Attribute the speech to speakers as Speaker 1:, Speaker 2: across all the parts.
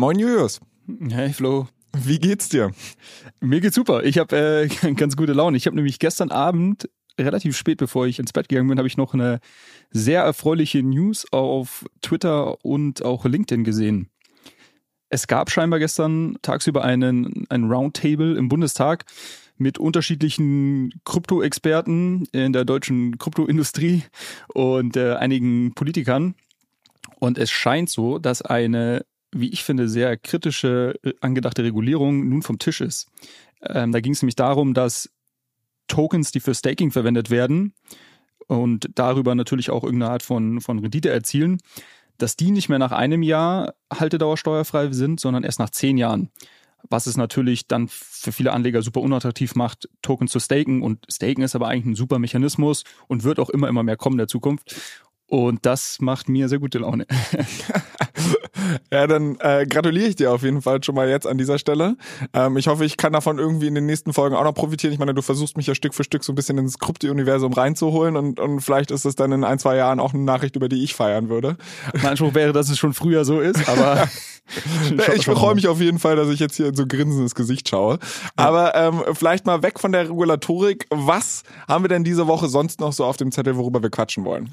Speaker 1: Moin Julius.
Speaker 2: Hey Flo.
Speaker 1: Wie geht's dir?
Speaker 2: Mir geht's super. Ich habe äh, ganz gute Laune. Ich habe nämlich gestern Abend relativ spät, bevor ich ins Bett gegangen bin, habe ich noch eine sehr erfreuliche News auf Twitter und auch LinkedIn gesehen. Es gab scheinbar gestern tagsüber einen, einen Roundtable im Bundestag mit unterschiedlichen Krypto-Experten in der deutschen Kryptoindustrie und äh, einigen Politikern. Und es scheint so, dass eine wie ich finde, sehr kritische äh, angedachte Regulierung nun vom Tisch ist. Ähm, da ging es nämlich darum, dass Tokens, die für Staking verwendet werden und darüber natürlich auch irgendeine Art von, von Rendite erzielen, dass die nicht mehr nach einem Jahr Haltedauer steuerfrei sind, sondern erst nach zehn Jahren. Was es natürlich dann für viele Anleger super unattraktiv macht, Tokens zu staken. Und staken ist aber eigentlich ein super Mechanismus und wird auch immer, immer mehr kommen in der Zukunft. Und das macht mir sehr gute Laune.
Speaker 1: ja, dann äh, gratuliere ich dir auf jeden Fall schon mal jetzt an dieser Stelle. Ähm, ich hoffe, ich kann davon irgendwie in den nächsten Folgen auch noch profitieren. Ich meine, du versuchst mich ja Stück für Stück so ein bisschen ins Krypto-Universum reinzuholen und, und vielleicht ist es dann in ein, zwei Jahren auch eine Nachricht, über die ich feiern würde.
Speaker 2: Mein Anspruch wäre, dass es schon früher so ist, aber
Speaker 1: ich freue mich auf jeden Fall, dass ich jetzt hier in so grinsendes Gesicht schaue. Aber ähm, vielleicht mal weg von der Regulatorik. Was haben wir denn diese Woche sonst noch so auf dem Zettel, worüber wir quatschen wollen?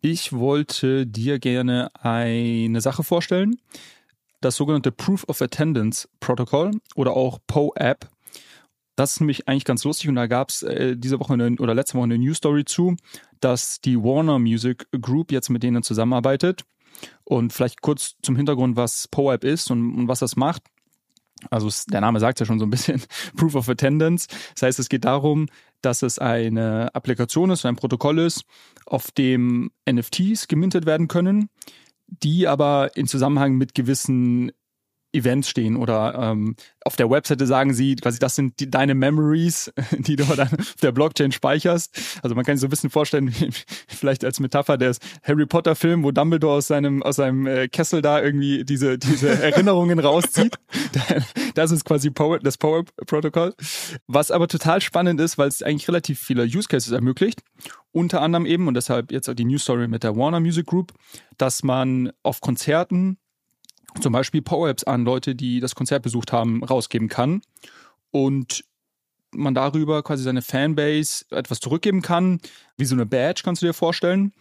Speaker 2: Ich wollte dir gerne eine Sache vorstellen. Das sogenannte Proof of Attendance Protocol oder auch POAP. Das ist nämlich eigentlich ganz lustig und da gab es äh, diese Woche eine, oder letzte Woche eine News Story zu, dass die Warner Music Group jetzt mit denen zusammenarbeitet. Und vielleicht kurz zum Hintergrund, was POAP ist und, und was das macht. Also der Name sagt ja schon so ein bisschen Proof of Attendance. Das heißt, es geht darum, dass es eine Applikation ist, ein Protokoll ist, auf dem NFTs gemintet werden können, die aber in Zusammenhang mit gewissen Events stehen oder ähm, auf der Webseite sagen sie quasi, das sind die, deine Memories, die du dann auf der Blockchain speicherst. Also man kann sich so ein bisschen vorstellen, vielleicht als Metapher des Harry Potter Film, wo Dumbledore aus seinem aus seinem äh, Kessel da irgendwie diese diese Erinnerungen rauszieht. Das ist quasi Power, das Power Protokoll. Was aber total spannend ist, weil es eigentlich relativ viele Use Cases ermöglicht. Unter anderem eben und deshalb jetzt auch die News Story mit der Warner Music Group, dass man auf Konzerten zum Beispiel Power-Apps an Leute, die das Konzert besucht haben, rausgeben kann. Und man darüber quasi seine Fanbase etwas zurückgeben kann, wie so eine Badge kannst du dir vorstellen.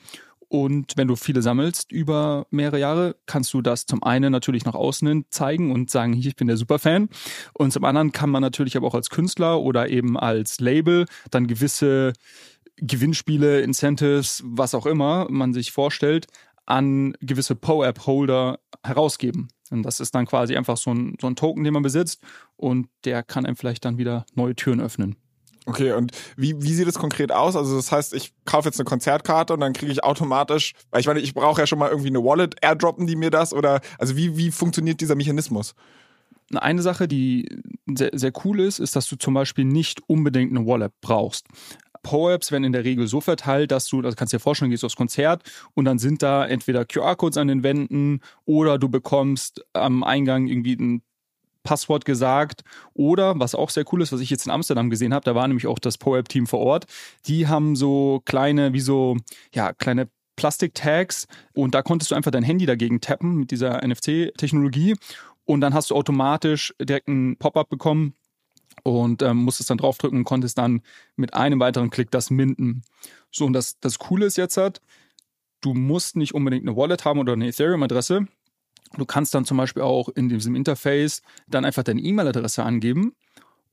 Speaker 2: Und wenn du viele sammelst über mehrere Jahre, kannst du das zum einen natürlich nach außen zeigen und sagen, hier, ich bin der Superfan. Und zum anderen kann man natürlich aber auch als Künstler oder eben als Label dann gewisse Gewinnspiele, Incentives, was auch immer man sich vorstellt, an gewisse PO-App-Holder herausgeben. Und das ist dann quasi einfach so ein, so ein Token, den man besitzt und der kann einem vielleicht dann wieder neue Türen öffnen.
Speaker 1: Okay, und wie, wie sieht es konkret aus? Also das heißt, ich kaufe jetzt eine Konzertkarte und dann kriege ich automatisch, weil ich meine, ich brauche ja schon mal irgendwie eine Wallet, airdroppen die mir das oder also wie, wie funktioniert dieser Mechanismus?
Speaker 2: Eine Sache, die sehr, sehr cool ist, ist, dass du zum Beispiel nicht unbedingt eine Wallet brauchst. PO-Apps werden in der Regel so verteilt, dass du, das kannst du dir vorstellen, gehst aufs Konzert und dann sind da entweder QR-Codes an den Wänden oder du bekommst am Eingang irgendwie ein Passwort gesagt oder was auch sehr cool ist, was ich jetzt in Amsterdam gesehen habe, da war nämlich auch das PoApp-Team vor Ort. Die haben so kleine, wie so, ja, kleine Plastik-Tags und da konntest du einfach dein Handy dagegen tappen mit dieser NFC-Technologie und dann hast du automatisch direkt ein Pop-up bekommen und ähm, musstest dann draufdrücken und konntest dann mit einem weiteren Klick das minden. So, und das, das Coole ist jetzt halt, du musst nicht unbedingt eine Wallet haben oder eine Ethereum-Adresse. Du kannst dann zum Beispiel auch in diesem Interface dann einfach deine E-Mail-Adresse angeben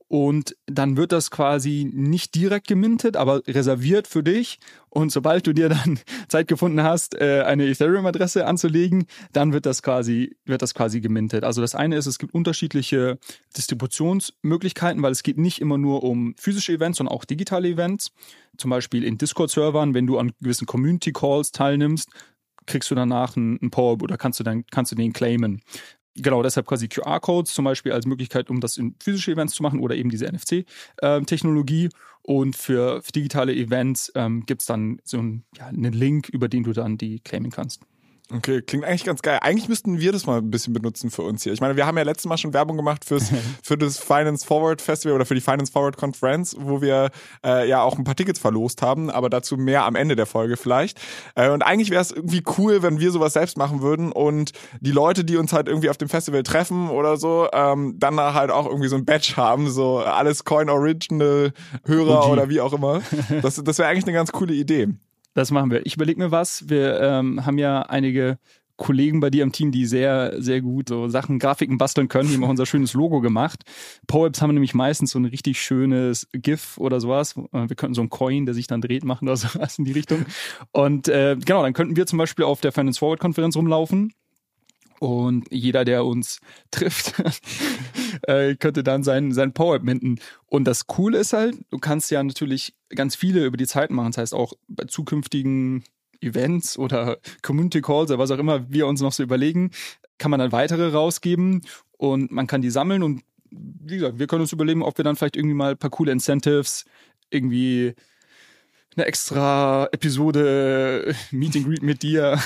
Speaker 2: und dann wird das quasi nicht direkt gemintet, aber reserviert für dich. Und sobald du dir dann Zeit gefunden hast, äh, eine Ethereum-Adresse anzulegen, dann wird das quasi, wird das quasi gemintet. Also das eine ist, es gibt unterschiedliche Distributionsmöglichkeiten, weil es geht nicht immer nur um physische Events, sondern auch digitale Events. Zum Beispiel in Discord-Servern, wenn du an gewissen Community-Calls teilnimmst, kriegst du danach einen, einen Power oder kannst du dann kannst du den claimen. Genau, deshalb quasi QR-Codes zum Beispiel als Möglichkeit, um das in physische Events zu machen oder eben diese NFC-Technologie. Und für, für, digitale Events ähm, gibt es dann so ein, ja, einen Link, über den du dann die claimen kannst.
Speaker 1: Okay, klingt eigentlich ganz geil. Eigentlich müssten wir das mal ein bisschen benutzen für uns hier. Ich meine, wir haben ja letztes Mal schon Werbung gemacht fürs, für das Finance Forward Festival oder für die Finance Forward Conference, wo wir äh, ja auch ein paar Tickets verlost haben, aber dazu mehr am Ende der Folge vielleicht. Äh, und eigentlich wäre es irgendwie cool, wenn wir sowas selbst machen würden und die Leute, die uns halt irgendwie auf dem Festival treffen oder so, ähm, dann halt auch irgendwie so ein Badge haben, so alles Coin Original Hörer oder wie auch immer. Das, das wäre eigentlich eine ganz coole Idee.
Speaker 2: Das machen wir. Ich überlege mir was. Wir ähm, haben ja einige Kollegen bei dir im Team, die sehr, sehr gut so Sachen, Grafiken basteln können. Die haben auch unser schönes Logo gemacht. PowerApps haben nämlich meistens so ein richtig schönes GIF oder sowas. Wir könnten so einen Coin, der sich dann dreht, machen oder sowas in die Richtung. Und äh, genau, dann könnten wir zum Beispiel auf der Finance Forward Konferenz rumlaufen und jeder, der uns trifft, äh, könnte dann sein, sein Power-Up minden. Und das Coole ist halt, du kannst ja natürlich ganz viele über die Zeit machen. Das heißt auch bei zukünftigen Events oder Community Calls oder was auch immer wir uns noch so überlegen, kann man dann weitere rausgeben und man kann die sammeln und wie gesagt, wir können uns überlegen, ob wir dann vielleicht irgendwie mal ein paar coole Incentives irgendwie eine extra Episode äh, Meet and Greet mit dir,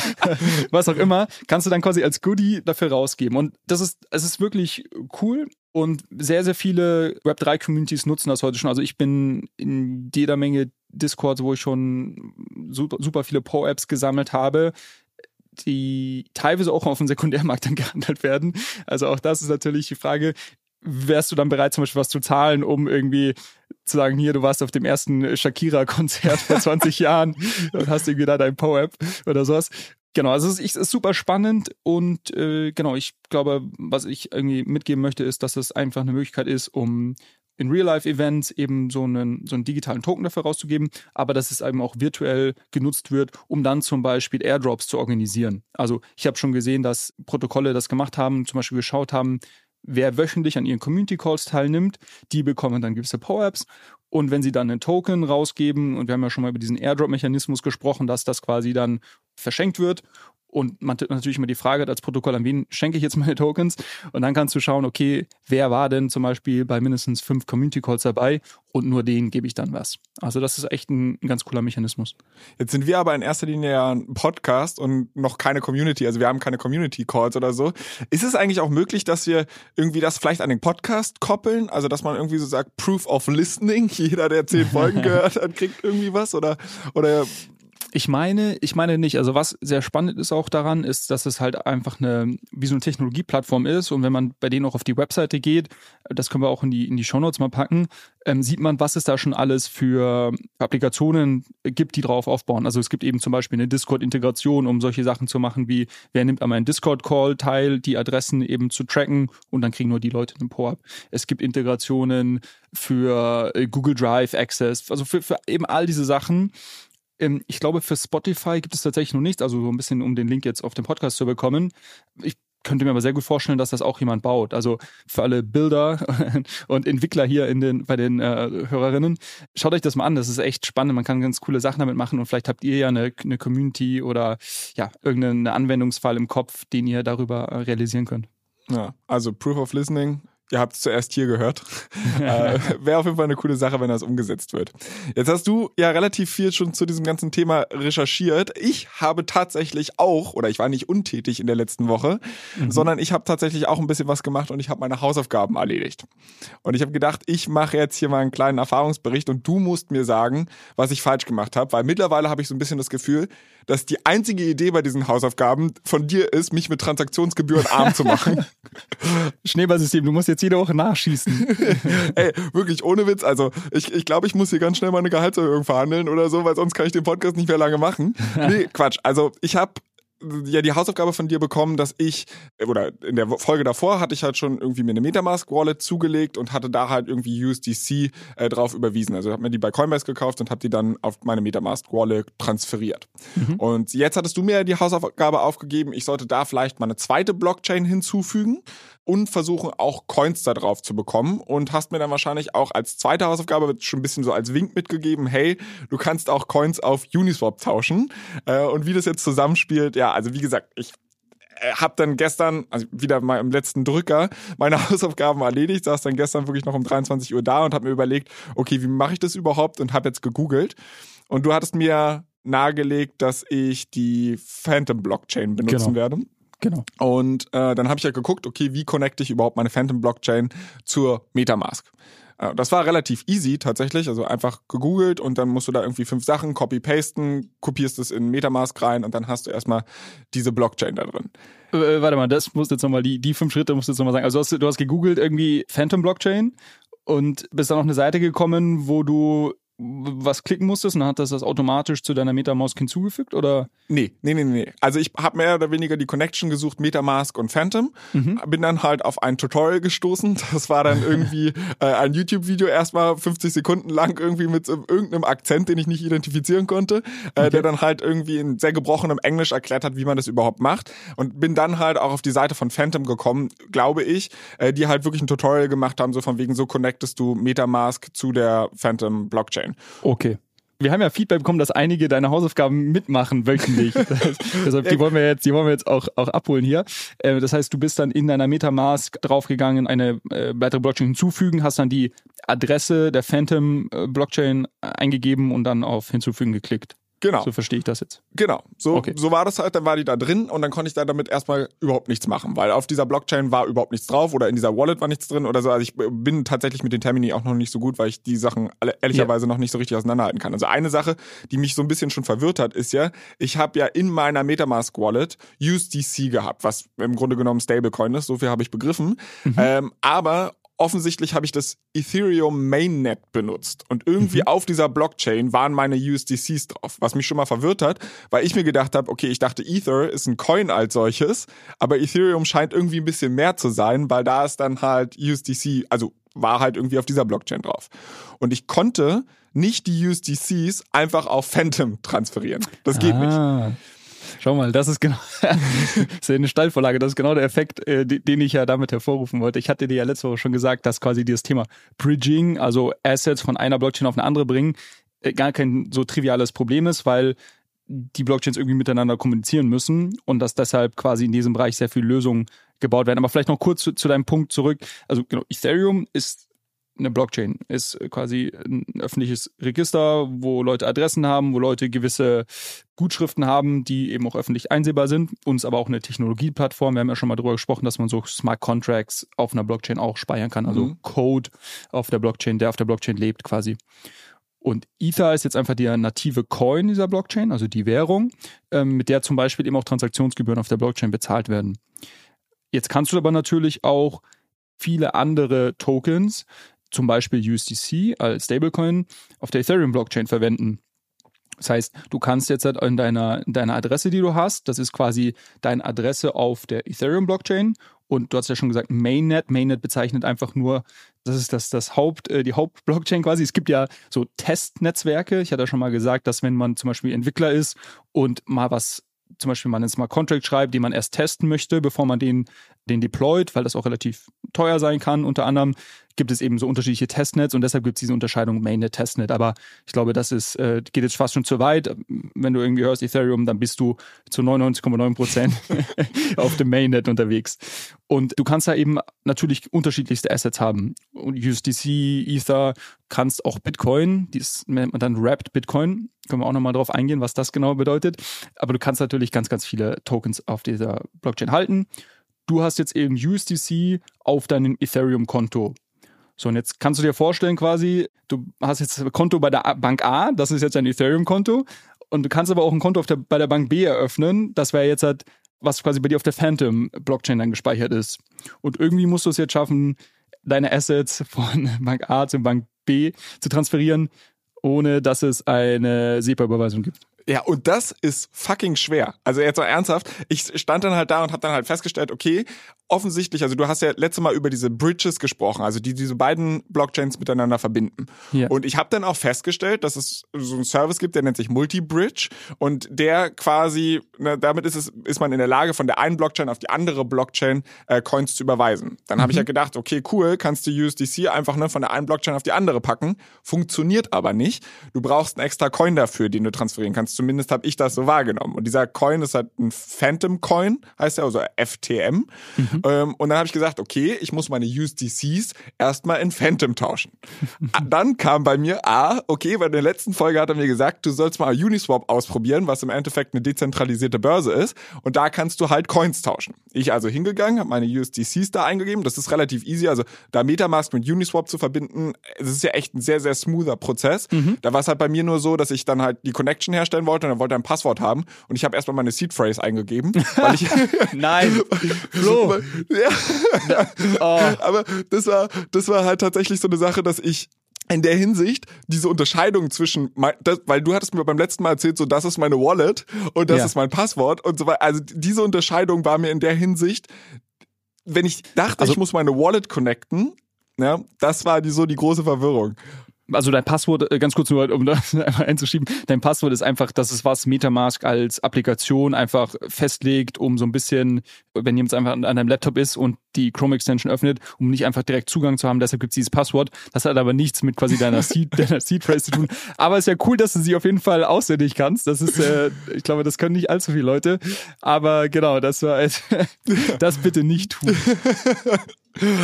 Speaker 2: was auch immer, kannst du dann quasi als Goodie dafür rausgeben. Und das ist, es ist wirklich cool. Und sehr, sehr viele Web3-Communities nutzen das heute schon. Also ich bin in jeder Menge Discords, wo ich schon super, super viele Pro-Apps gesammelt habe, die teilweise auch auf dem Sekundärmarkt dann gehandelt werden. Also auch das ist natürlich die Frage, wärst du dann bereit, zum Beispiel was zu zahlen, um irgendwie zu sagen, hier, du warst auf dem ersten Shakira-Konzert vor 20 Jahren und hast irgendwie da dein Po-App oder sowas. Genau, also es ist, ist super spannend und äh, genau, ich glaube, was ich irgendwie mitgeben möchte, ist, dass es einfach eine Möglichkeit ist, um in Real-Life-Events eben so einen, so einen digitalen Token dafür rauszugeben, aber dass es eben auch virtuell genutzt wird, um dann zum Beispiel Airdrops zu organisieren. Also ich habe schon gesehen, dass Protokolle das gemacht haben, zum Beispiel geschaut haben, wer wöchentlich an ihren Community Calls teilnimmt, die bekommen dann gewisse Power-Apps. Und wenn sie dann einen Token rausgeben, und wir haben ja schon mal über diesen Airdrop-Mechanismus gesprochen, dass das quasi dann verschenkt wird und man natürlich immer die Frage hat als Protokoll, an wen schenke ich jetzt meine Tokens? Und dann kannst du schauen, okay, wer war denn zum Beispiel bei mindestens fünf Community Calls dabei und nur denen gebe ich dann was. Also das ist echt ein, ein, ganz cooler Mechanismus.
Speaker 1: Jetzt sind wir aber in erster Linie ja ein Podcast und noch keine Community, also wir haben keine Community Calls oder so. Ist es eigentlich auch möglich, dass wir irgendwie das vielleicht an den Podcast koppeln? Also dass man irgendwie so sagt, Proof of Listening, jeder, der zehn Folgen gehört hat, kriegt irgendwie was oder, oder
Speaker 2: ich meine, ich meine nicht. Also was sehr spannend ist auch daran, ist, dass es halt einfach eine, wie so eine Technologieplattform ist. Und wenn man bei denen auch auf die Webseite geht, das können wir auch in die, in die Shownotes mal packen, ähm, sieht man, was es da schon alles für Applikationen gibt, die drauf aufbauen. Also es gibt eben zum Beispiel eine Discord-Integration, um solche Sachen zu machen wie, wer nimmt an meinem Discord-Call teil, die Adressen eben zu tracken und dann kriegen nur die Leute einen Po-Up. Es gibt Integrationen für äh, Google Drive Access, also für, für eben all diese Sachen. Ähm, ich glaube, für Spotify gibt es tatsächlich noch nichts, also so ein bisschen, um den Link jetzt auf den Podcast zu bekommen. Ich könnte mir aber sehr gut vorstellen, dass das auch jemand baut. Also für alle Bilder und Entwickler hier in den, bei den äh, Hörerinnen, schaut euch das mal an. Das ist echt spannend. Man kann ganz coole Sachen damit machen und vielleicht habt ihr ja eine, eine Community oder ja, irgendeinen Anwendungsfall im Kopf, den ihr darüber äh, realisieren könnt.
Speaker 1: Ja, also Proof of Listening Ihr habt es zuerst hier gehört. äh, Wäre auf jeden Fall eine coole Sache, wenn das umgesetzt wird. Jetzt hast du ja relativ viel schon zu diesem ganzen Thema recherchiert. Ich habe tatsächlich auch, oder ich war nicht untätig in der letzten Woche, mhm. sondern ich habe tatsächlich auch ein bisschen was gemacht und ich habe meine Hausaufgaben erledigt. Und ich habe gedacht, ich mache jetzt hier mal einen kleinen Erfahrungsbericht und du musst mir sagen, was ich falsch gemacht habe, weil mittlerweile habe ich so ein bisschen das Gefühl, dass die einzige Idee bei diesen Hausaufgaben von dir ist, mich mit Transaktionsgebühren arm zu machen.
Speaker 2: Schneeballsystem, du musst jetzt jede Woche nachschießen.
Speaker 1: Ey, wirklich, ohne Witz. Also, ich, ich glaube, ich muss hier ganz schnell mal eine Gehaltserhöhung verhandeln oder so, weil sonst kann ich den Podcast nicht mehr lange machen. Nee, Quatsch. Also, ich habe ja die Hausaufgabe von dir bekommen, dass ich, oder in der Folge davor hatte ich halt schon irgendwie mir eine Metamask-Wallet zugelegt und hatte da halt irgendwie USDC äh, drauf überwiesen. Also habe mir die bei Coinbase gekauft und habe die dann auf meine Metamask-Wallet transferiert. Mhm. Und jetzt hattest du mir die Hausaufgabe aufgegeben, ich sollte da vielleicht mal eine zweite Blockchain hinzufügen und versuchen auch Coins da drauf zu bekommen und hast mir dann wahrscheinlich auch als zweite Hausaufgabe schon ein bisschen so als Wink mitgegeben, hey, du kannst auch Coins auf Uniswap tauschen äh, und wie das jetzt zusammenspielt, ja, also wie gesagt, ich äh, habe dann gestern, also wieder mal im letzten Drücker, meine Hausaufgaben erledigt, saß dann gestern wirklich noch um 23 Uhr da und habe mir überlegt, okay, wie mache ich das überhaupt und habe jetzt gegoogelt und du hattest mir nahegelegt, dass ich die Phantom Blockchain benutzen
Speaker 2: genau.
Speaker 1: werde.
Speaker 2: Genau.
Speaker 1: Und äh, dann habe ich ja geguckt, okay, wie connecte ich überhaupt meine Phantom Blockchain zur Metamask? Äh, das war relativ easy tatsächlich, also einfach gegoogelt und dann musst du da irgendwie fünf Sachen copy-pasten, kopierst es in Metamask rein und dann hast du erstmal diese Blockchain da drin.
Speaker 2: Äh, warte mal, das musst du jetzt nochmal, die, die fünf Schritte musst du jetzt nochmal sagen. Also du hast, du hast gegoogelt irgendwie Phantom Blockchain und bist dann auf eine Seite gekommen, wo du was klicken musstest und dann hat das das automatisch zu deiner Metamask hinzugefügt oder?
Speaker 1: Nee, nee, nee, nee. Also ich habe mehr oder weniger die Connection gesucht, Metamask und Phantom. Mhm. Bin dann halt auf ein Tutorial gestoßen. Das war dann irgendwie äh, ein YouTube-Video erstmal 50 Sekunden lang irgendwie mit äh, irgendeinem Akzent, den ich nicht identifizieren konnte, äh, okay. der dann halt irgendwie in sehr gebrochenem Englisch erklärt hat, wie man das überhaupt macht. Und bin dann halt auch auf die Seite von Phantom gekommen, glaube ich, äh, die halt wirklich ein Tutorial gemacht haben, so von wegen, so connectest du Metamask zu der Phantom Blockchain.
Speaker 2: Okay. Wir haben ja Feedback bekommen, dass einige deine Hausaufgaben mitmachen wöchentlich. Deshalb, die wollen wir jetzt, die wollen wir jetzt auch, auch abholen hier. Äh, das heißt, du bist dann in deiner Metamask draufgegangen, eine äh, weitere Blockchain hinzufügen, hast dann die Adresse der Phantom äh, Blockchain eingegeben und dann auf hinzufügen geklickt.
Speaker 1: Genau.
Speaker 2: So verstehe ich das jetzt.
Speaker 1: Genau. So, okay. so war das halt. Dann war die da drin und dann konnte ich da damit erstmal überhaupt nichts machen, weil auf dieser Blockchain war überhaupt nichts drauf oder in dieser Wallet war nichts drin oder so. Also ich bin tatsächlich mit den Termini auch noch nicht so gut, weil ich die Sachen ehrlicherweise ja. noch nicht so richtig auseinanderhalten kann. Also eine Sache, die mich so ein bisschen schon verwirrt hat, ist ja, ich habe ja in meiner Metamask Wallet USDC gehabt, was im Grunde genommen Stablecoin ist. So viel habe ich begriffen. Mhm. Ähm, aber offensichtlich habe ich das Ethereum Mainnet benutzt und irgendwie mhm. auf dieser Blockchain waren meine USDCs drauf, was mich schon mal verwirrt hat, weil ich mir gedacht habe, okay, ich dachte Ether ist ein Coin als solches, aber Ethereum scheint irgendwie ein bisschen mehr zu sein, weil da ist dann halt USDC, also war halt irgendwie auf dieser Blockchain drauf. Und ich konnte nicht die USDCs einfach auf Phantom transferieren. Das geht ah. nicht.
Speaker 2: Schau mal, das ist genau das ist eine Steilvorlage. Das ist genau der Effekt, äh, den ich ja damit hervorrufen wollte. Ich hatte dir ja letzte Woche schon gesagt, dass quasi dieses Thema Bridging, also Assets von einer Blockchain auf eine andere bringen, äh, gar kein so triviales Problem ist, weil die Blockchains irgendwie miteinander kommunizieren müssen und dass deshalb quasi in diesem Bereich sehr viele Lösungen gebaut werden. Aber vielleicht noch kurz zu, zu deinem Punkt zurück. Also genau, Ethereum ist eine Blockchain ist quasi ein öffentliches Register, wo Leute Adressen haben, wo Leute gewisse Gutschriften haben, die eben auch öffentlich einsehbar sind. Uns aber auch eine Technologieplattform. Wir haben ja schon mal darüber gesprochen, dass man so Smart Contracts auf einer Blockchain auch speichern kann. Also mhm. Code auf der Blockchain, der auf der Blockchain lebt quasi. Und Ether ist jetzt einfach der native Coin dieser Blockchain, also die Währung, ähm, mit der zum Beispiel eben auch Transaktionsgebühren auf der Blockchain bezahlt werden. Jetzt kannst du aber natürlich auch viele andere Tokens zum Beispiel USDC als Stablecoin auf der Ethereum-Blockchain verwenden. Das heißt, du kannst jetzt halt in deiner, in deiner Adresse, die du hast, das ist quasi deine Adresse auf der Ethereum-Blockchain. Und du hast ja schon gesagt, Mainnet. Mainnet bezeichnet einfach nur, das ist das, das Haupt, äh, die Hauptblockchain quasi. Es gibt ja so Testnetzwerke. Ich hatte ja schon mal gesagt, dass wenn man zum Beispiel Entwickler ist und mal was zum Beispiel man einen Smart Contract schreibt, den man erst testen möchte, bevor man den, den deployt, weil das auch relativ teuer sein kann, unter anderem, gibt es eben so unterschiedliche Testnets und deshalb gibt es diese Unterscheidung Mainnet, Testnet. Aber ich glaube, das ist, äh, geht jetzt fast schon zu weit. Wenn du irgendwie hörst Ethereum, dann bist du zu 99,9 Prozent auf dem Mainnet unterwegs. Und du kannst da eben natürlich unterschiedlichste Assets haben. USDC, Ether, kannst auch Bitcoin, die nennt man dann Wrapped Bitcoin. Können wir auch nochmal drauf eingehen, was das genau bedeutet. Aber du kannst natürlich ganz, ganz viele Tokens auf dieser Blockchain halten. Du hast jetzt eben USDC auf deinem Ethereum-Konto. So, und jetzt kannst du dir vorstellen quasi, du hast jetzt ein Konto bei der Bank A, das ist jetzt ein Ethereum-Konto, und du kannst aber auch ein Konto der, bei der Bank B eröffnen, das wäre jetzt halt, was quasi bei dir auf der Phantom-Blockchain dann gespeichert ist. Und irgendwie musst du es jetzt schaffen, deine Assets von Bank A zu Bank B zu transferieren, ohne dass es eine SEPA-Überweisung gibt.
Speaker 1: Ja, und das ist fucking schwer. Also jetzt mal ernsthaft. Ich stand dann halt da und habe dann halt festgestellt, okay, offensichtlich, also du hast ja letzte Mal über diese Bridges gesprochen, also die diese beiden Blockchains miteinander verbinden.
Speaker 2: Ja.
Speaker 1: Und ich habe dann auch festgestellt, dass es so einen Service gibt, der nennt sich Multi-Bridge und der quasi, ne, damit ist es, ist man in der Lage, von der einen Blockchain auf die andere Blockchain äh, Coins zu überweisen. Dann habe ich ja gedacht, okay, cool, kannst du USDC einfach ne, von der einen Blockchain auf die andere packen. Funktioniert aber nicht. Du brauchst einen extra Coin dafür, den du transferieren kannst. Zumindest habe ich das so wahrgenommen. Und dieser Coin ist halt ein Phantom Coin, heißt er, also FTM. Ähm, und dann habe ich gesagt, okay, ich muss meine USDCs erstmal in Phantom tauschen. dann kam bei mir, ah, okay, weil in der letzten Folge hat er mir gesagt, du sollst mal Uniswap ausprobieren, was im Endeffekt eine dezentralisierte Börse ist. Und da kannst du halt Coins tauschen. Ich also hingegangen, habe meine USDCs da eingegeben. Das ist relativ easy. Also da Metamask mit Uniswap zu verbinden, das ist ja echt ein sehr, sehr smoother Prozess. Da war es halt bei mir nur so, dass ich dann halt die Connection herstellen wollte und dann wollte er ein Passwort haben. Und ich habe erstmal meine Seed Phrase eingegeben, weil ich
Speaker 2: Nein. Flo.
Speaker 1: Ja. Aber das war, das war halt tatsächlich so eine Sache, dass ich in der Hinsicht diese Unterscheidung zwischen, das, weil du hattest mir beim letzten Mal erzählt, so das ist meine Wallet und das
Speaker 2: Ja.
Speaker 1: ist mein Passwort und so weiter. Also diese Unterscheidung war mir in der Hinsicht, wenn ich dachte,
Speaker 2: Also-
Speaker 1: ich muss meine Wallet connecten, ja, das war die, so die große Verwirrung.
Speaker 2: Also dein Passwort, äh, ganz kurz nur, um das einmal einzuschieben, dein Passwort ist einfach, das ist was Metamask als Applikation einfach festlegt, um so ein bisschen, wenn jemand einfach an deinem Laptop ist und die Chrome Extension öffnet, um nicht einfach direkt Zugang zu haben, deshalb gibt es dieses Passwort. Das hat aber nichts mit quasi deiner Seed, deiner Seed Phrase zu tun. Aber ist ja cool, dass du sie auf jeden Fall auswendig kannst. Das ist, äh, ich glaube, das können nicht allzu viele Leute. Aber genau, das war, das bitte nicht tun.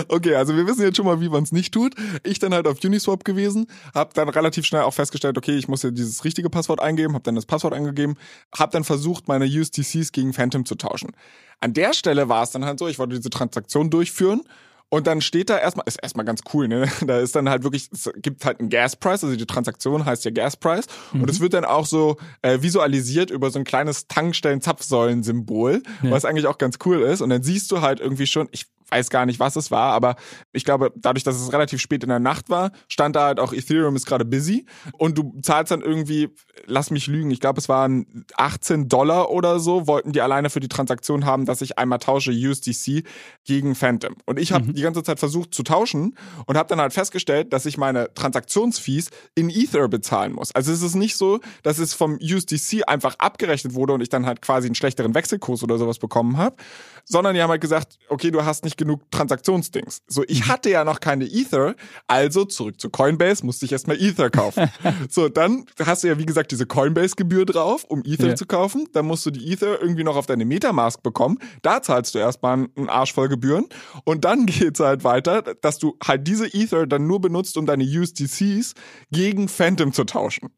Speaker 1: Okay, also wir wissen jetzt schon mal, wie man es nicht tut. Ich dann halt auf Uniswap gewesen, habe dann relativ schnell auch festgestellt, okay, ich muss ja dieses richtige Passwort eingeben, habe dann das Passwort eingegeben, habe dann versucht, meine USDCs gegen Phantom zu tauschen. An der Stelle war es dann halt so, ich wollte diese Transaktion durchführen und dann steht da erstmal, ist erstmal ganz cool, ne? Da ist dann halt wirklich, es gibt halt einen Gaspreis, also die Transaktion heißt ja Gaspreis. Und es wird dann auch so äh, visualisiert über so ein kleines Tankstellen-Zapfsäulen-Symbol, was eigentlich auch ganz cool ist. Und dann siehst du halt irgendwie schon, ich weiß gar nicht, was es war, aber ich glaube, dadurch, dass es relativ spät in der Nacht war, stand da halt auch Ethereum ist gerade busy und du zahlst dann irgendwie, lass mich lügen, ich glaube, es waren 18 Dollar oder so, wollten die alleine für die Transaktion haben, dass ich einmal tausche USDC gegen Phantom. Und ich habe die ganze Zeit versucht zu tauschen und habe dann halt festgestellt, dass ich meine Transaktionsfees in Ether bezahlen muss. Also es ist nicht so, dass es vom USDC einfach abgerechnet wurde und ich dann halt quasi einen schlechteren Wechselkurs oder sowas bekommen habe, sondern die haben halt gesagt, okay, du hast nicht genug Transaktionsdings. So, ich hatte ja noch keine Ether, also zurück zu Coinbase, musste ich erstmal Ether kaufen. so, dann hast du ja wie gesagt diese Coinbase-Gebühr drauf, um Ether
Speaker 2: Ja.
Speaker 1: zu kaufen. Dann musst du die Ether irgendwie noch auf deine Metamask bekommen. Da zahlst du erstmal einen Arsch voll Gebühren. Und dann geht's halt weiter, dass du halt diese Ether dann nur benutzt, um deine USDCs gegen Phantom zu tauschen.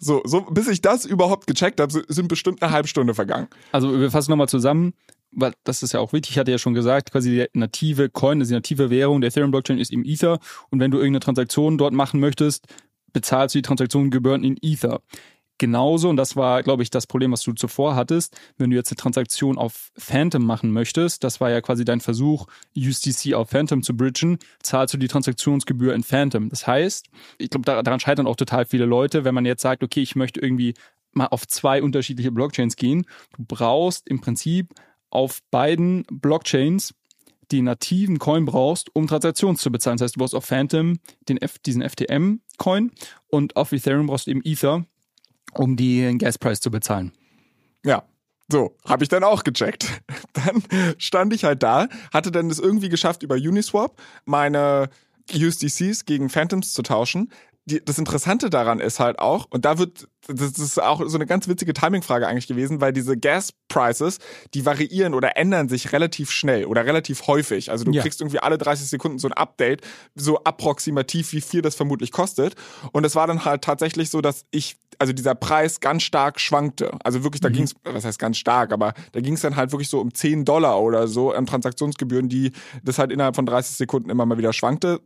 Speaker 1: So, so bis ich das überhaupt gecheckt habe, sind bestimmt eine halbe Stunde vergangen.
Speaker 2: Also wir fassen nochmal zusammen, weil das ist ja auch wichtig, ich hatte ja schon gesagt, quasi die native Coin, also die native Währung der Ethereum-Blockchain ist im Ether und wenn du irgendeine Transaktion dort machen möchtest, bezahlst du die Transaktionsgebühren in Ether. Genauso, und das war, glaube ich, das Problem, was du zuvor hattest, wenn du jetzt eine Transaktion auf Phantom machen möchtest, das war ja quasi dein Versuch, USDC auf Phantom zu bridgen, zahlst du die Transaktionsgebühr in Phantom. Das heißt, ich glaube, daran scheitern auch total viele Leute, wenn man jetzt sagt, okay, ich möchte irgendwie mal auf zwei unterschiedliche Blockchains gehen. Du brauchst im Prinzip auf beiden Blockchains die nativen Coin brauchst, um Transaktionen zu bezahlen. Das heißt, du brauchst auf Phantom den F, diesen FTM-Coin und auf Ethereum brauchst du eben Ether, um den Gaspreis zu bezahlen.
Speaker 1: Ja. So, habe ich dann auch gecheckt. Dann stand ich halt da, hatte dann es irgendwie geschafft, über Uniswap meine USDCs gegen Phantoms zu tauschen. Die, das Interessante daran ist halt auch, und da wird, das ist auch so eine ganz witzige Timing-Frage eigentlich gewesen, weil diese Gas-Prices, die variieren oder ändern sich relativ schnell oder relativ häufig. Also du
Speaker 2: Ja.
Speaker 1: kriegst irgendwie alle 30 Sekunden so ein Update, so approximativ, wie viel das vermutlich kostet. Und es war dann halt tatsächlich so, dass ich, also dieser Preis ganz stark schwankte. Also wirklich, da ging's, was heißt ganz stark, aber da ging's dann halt wirklich so um 10 Dollar oder so an Transaktionsgebühren, die das halt innerhalb von 30 Sekunden immer mal wieder schwankte.